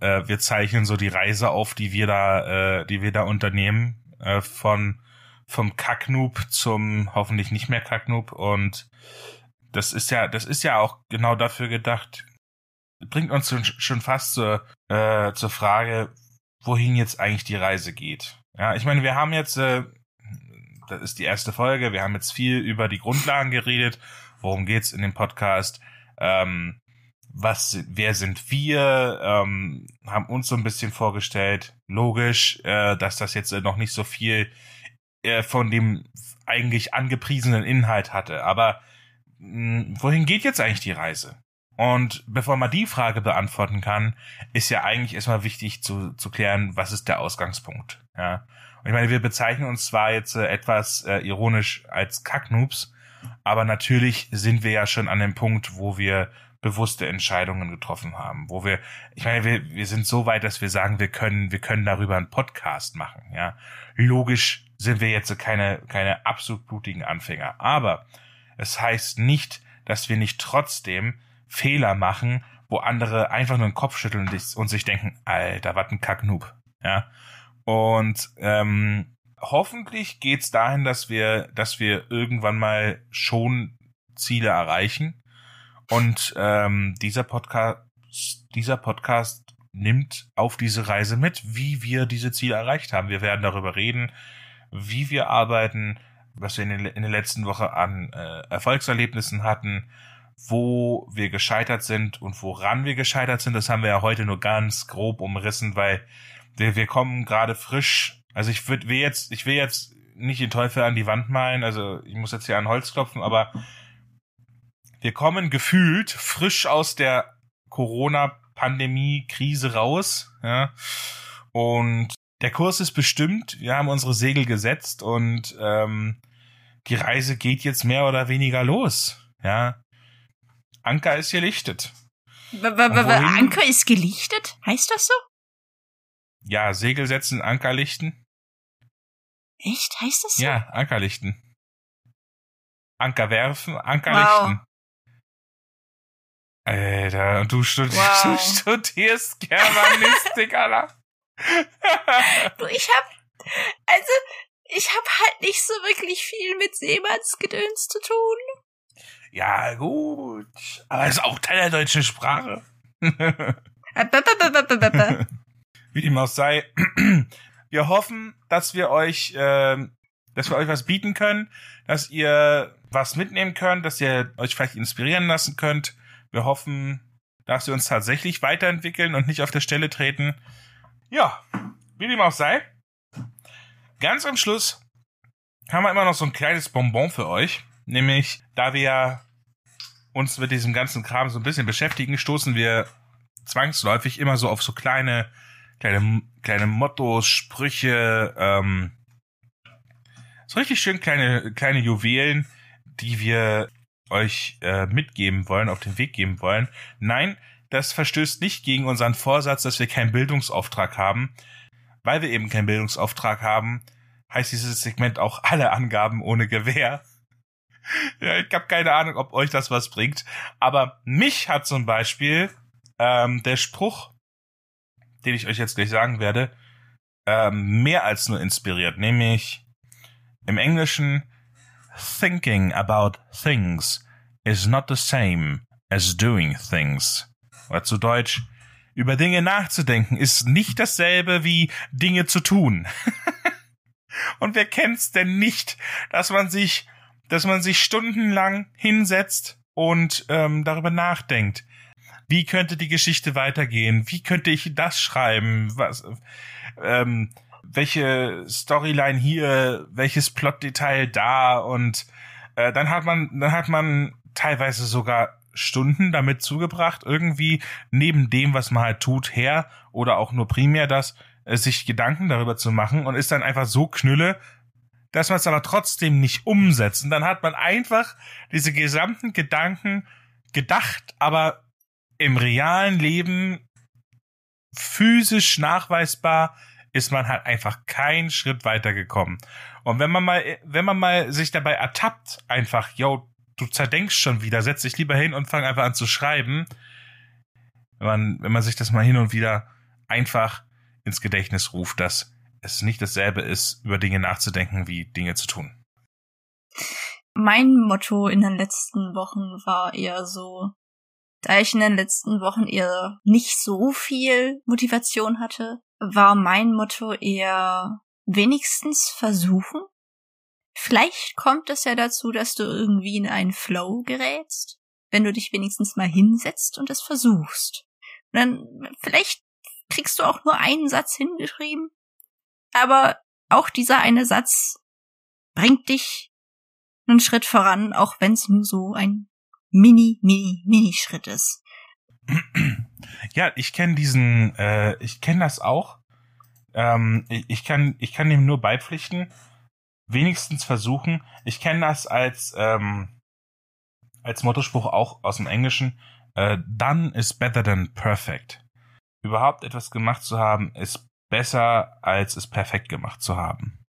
Äh, wir zeichnen so die Reise auf, die wir da, äh, die wir da unternehmen, äh, von, vom Kacknoob zum hoffentlich nicht mehr Kacknoob und das ist ja, das ist ja auch genau dafür gedacht, bringt uns schon fast zur, äh, zur Frage, wohin jetzt eigentlich die Reise geht. Ja, ich meine, wir haben jetzt, äh, das ist die erste Folge, wir haben jetzt viel über die Grundlagen geredet. Worum geht's in dem Podcast? Ähm, was, wer sind wir? Ähm, haben uns so ein bisschen vorgestellt. Logisch, äh, dass das jetzt noch nicht so viel äh, von dem eigentlich angepriesenen Inhalt hatte. Aber mh, hm, wohin geht jetzt eigentlich die Reise? Und bevor man die Frage beantworten kann, ist ja eigentlich erstmal wichtig zu, zu klären, was ist der Ausgangspunkt. Ja. Und ich meine, wir bezeichnen uns zwar jetzt äh, etwas äh, ironisch als Kacknoobs, aber natürlich sind wir ja schon an dem Punkt, wo wir bewusste Entscheidungen getroffen haben, wo wir, ich meine, wir, wir sind so weit, dass wir sagen, wir können, wir können darüber einen Podcast machen, ja. Logisch sind wir jetzt keine, keine absolut blutigen Anfänger, aber es heißt nicht, dass wir nicht trotzdem Fehler machen, wo andere einfach nur den Kopf schütteln und sich denken, Alter, was ein Kacknoob, ja. Und ähm, hoffentlich geht's dahin, dass wir, dass wir irgendwann mal schon Ziele erreichen und ähm, dieser Podcast, dieser Podcast nimmt auf diese Reise mit, wie wir diese Ziele erreicht haben. Wir werden darüber reden, wie wir arbeiten, was wir in, den, in der letzten Woche an äh, Erfolgserlebnissen hatten, wo wir gescheitert sind und woran wir gescheitert sind. Das haben wir ja heute nur ganz grob umrissen, weil wir, wir kommen gerade frisch. Also ich würde will jetzt, ich will jetzt nicht den Teufel an die Wand malen. Also ich muss jetzt hier an Holz klopfen, aber wir kommen gefühlt frisch aus der Corona-Pandemie-Krise raus. Ja. Und der Kurs ist bestimmt. Wir haben unsere Segel gesetzt und ähm, die Reise geht jetzt mehr oder weniger los. Ja. Anker ist gelichtet. Anker ist gelichtet? Heißt das so? Ja, Segel setzen, Anker lichten. Echt? Heißt das so? Ja, Anker lichten. Anker werfen, Anker wow. lichten. Alter, und du, studi wow. du studierst Germanistik, Alter. du, ich hab, also, ich hab halt nicht so wirklich viel mit Seemannsgedöns zu tun. Ja, gut. Aber ist auch Teil der deutschen Sprache. Wie dem auch sei. Wir hoffen, dass wir euch, äh, dass wir euch was bieten können, dass ihr was mitnehmen könnt, dass ihr euch vielleicht inspirieren lassen könnt wir hoffen, dass wir uns tatsächlich weiterentwickeln und nicht auf der Stelle treten. Ja, wie dem auch sei. Ganz am Schluss haben wir immer noch so ein kleines Bonbon für euch. Nämlich, da wir uns mit diesem ganzen Kram so ein bisschen beschäftigen, stoßen wir zwangsläufig immer so auf so kleine, kleine, kleine Mottos, Sprüche, ähm, so richtig schön kleine, kleine Juwelen, die wir euch äh, mitgeben wollen, auf den Weg geben wollen. Nein, das verstößt nicht gegen unseren Vorsatz, dass wir keinen Bildungsauftrag haben. Weil wir eben keinen Bildungsauftrag haben, heißt dieses Segment auch alle Angaben ohne Gewähr. ja, ich habe keine Ahnung, ob euch das was bringt. Aber mich hat zum Beispiel ähm, der Spruch, den ich euch jetzt gleich sagen werde, ähm, mehr als nur inspiriert. Nämlich im Englischen Thinking about things is not the same as doing things. Oder zu Deutsch, über Dinge nachzudenken ist nicht dasselbe wie Dinge zu tun. Und wer kennt's denn nicht, dass man sich, dass man sich stundenlang hinsetzt und ähm, darüber nachdenkt. Wie könnte die Geschichte weitergehen? Wie könnte ich das schreiben? Was, ähm, welche Storyline hier, welches Plotdetail da und äh, dann hat man, dann hat man teilweise sogar Stunden damit zugebracht, irgendwie neben dem, was man halt tut, her oder auch nur primär das, äh, sich Gedanken darüber zu machen und ist dann einfach so knülle, dass man es aber trotzdem nicht umsetzt. Und dann hat man einfach diese gesamten Gedanken gedacht, aber im realen Leben physisch nachweisbar ist man halt einfach keinen Schritt weitergekommen. Und wenn man mal, wenn man mal sich dabei ertappt, einfach, yo, du zerdenkst schon wieder, setz dich lieber hin und fang einfach an zu schreiben. Wenn man, wenn man sich das mal hin und wieder einfach ins Gedächtnis ruft, dass es nicht dasselbe ist, über Dinge nachzudenken, wie Dinge zu tun. Mein Motto in den letzten Wochen war eher so, da ich in den letzten Wochen eher nicht so viel Motivation hatte, war mein Motto eher wenigstens versuchen. Vielleicht kommt es ja dazu, dass du irgendwie in einen Flow gerätst, wenn du dich wenigstens mal hinsetzt und es versuchst. Und dann vielleicht kriegst du auch nur einen Satz hingeschrieben, aber auch dieser eine Satz bringt dich einen Schritt voran, auch wenn es nur so ein mini, mini, mini Schritt ist. Ja, ich kenne diesen, äh, ich kenne das auch. Ähm, ich, ich, kann, ich kann dem nur beipflichten. Wenigstens versuchen. Ich kenne das als ähm, als Mottospruch auch aus dem Englischen. Äh, done is better than perfect. Überhaupt etwas gemacht zu haben, ist besser, als es perfekt gemacht zu haben.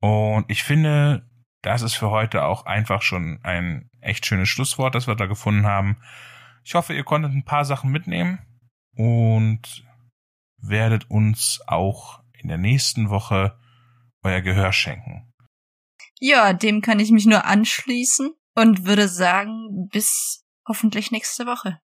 Und ich finde, das ist für heute auch einfach schon ein echt schönes Schlusswort, das wir da gefunden haben. Ich hoffe, ihr konntet ein paar Sachen mitnehmen und werdet uns auch in der nächsten Woche euer Gehör schenken. Ja, dem kann ich mich nur anschließen und würde sagen, bis hoffentlich nächste Woche.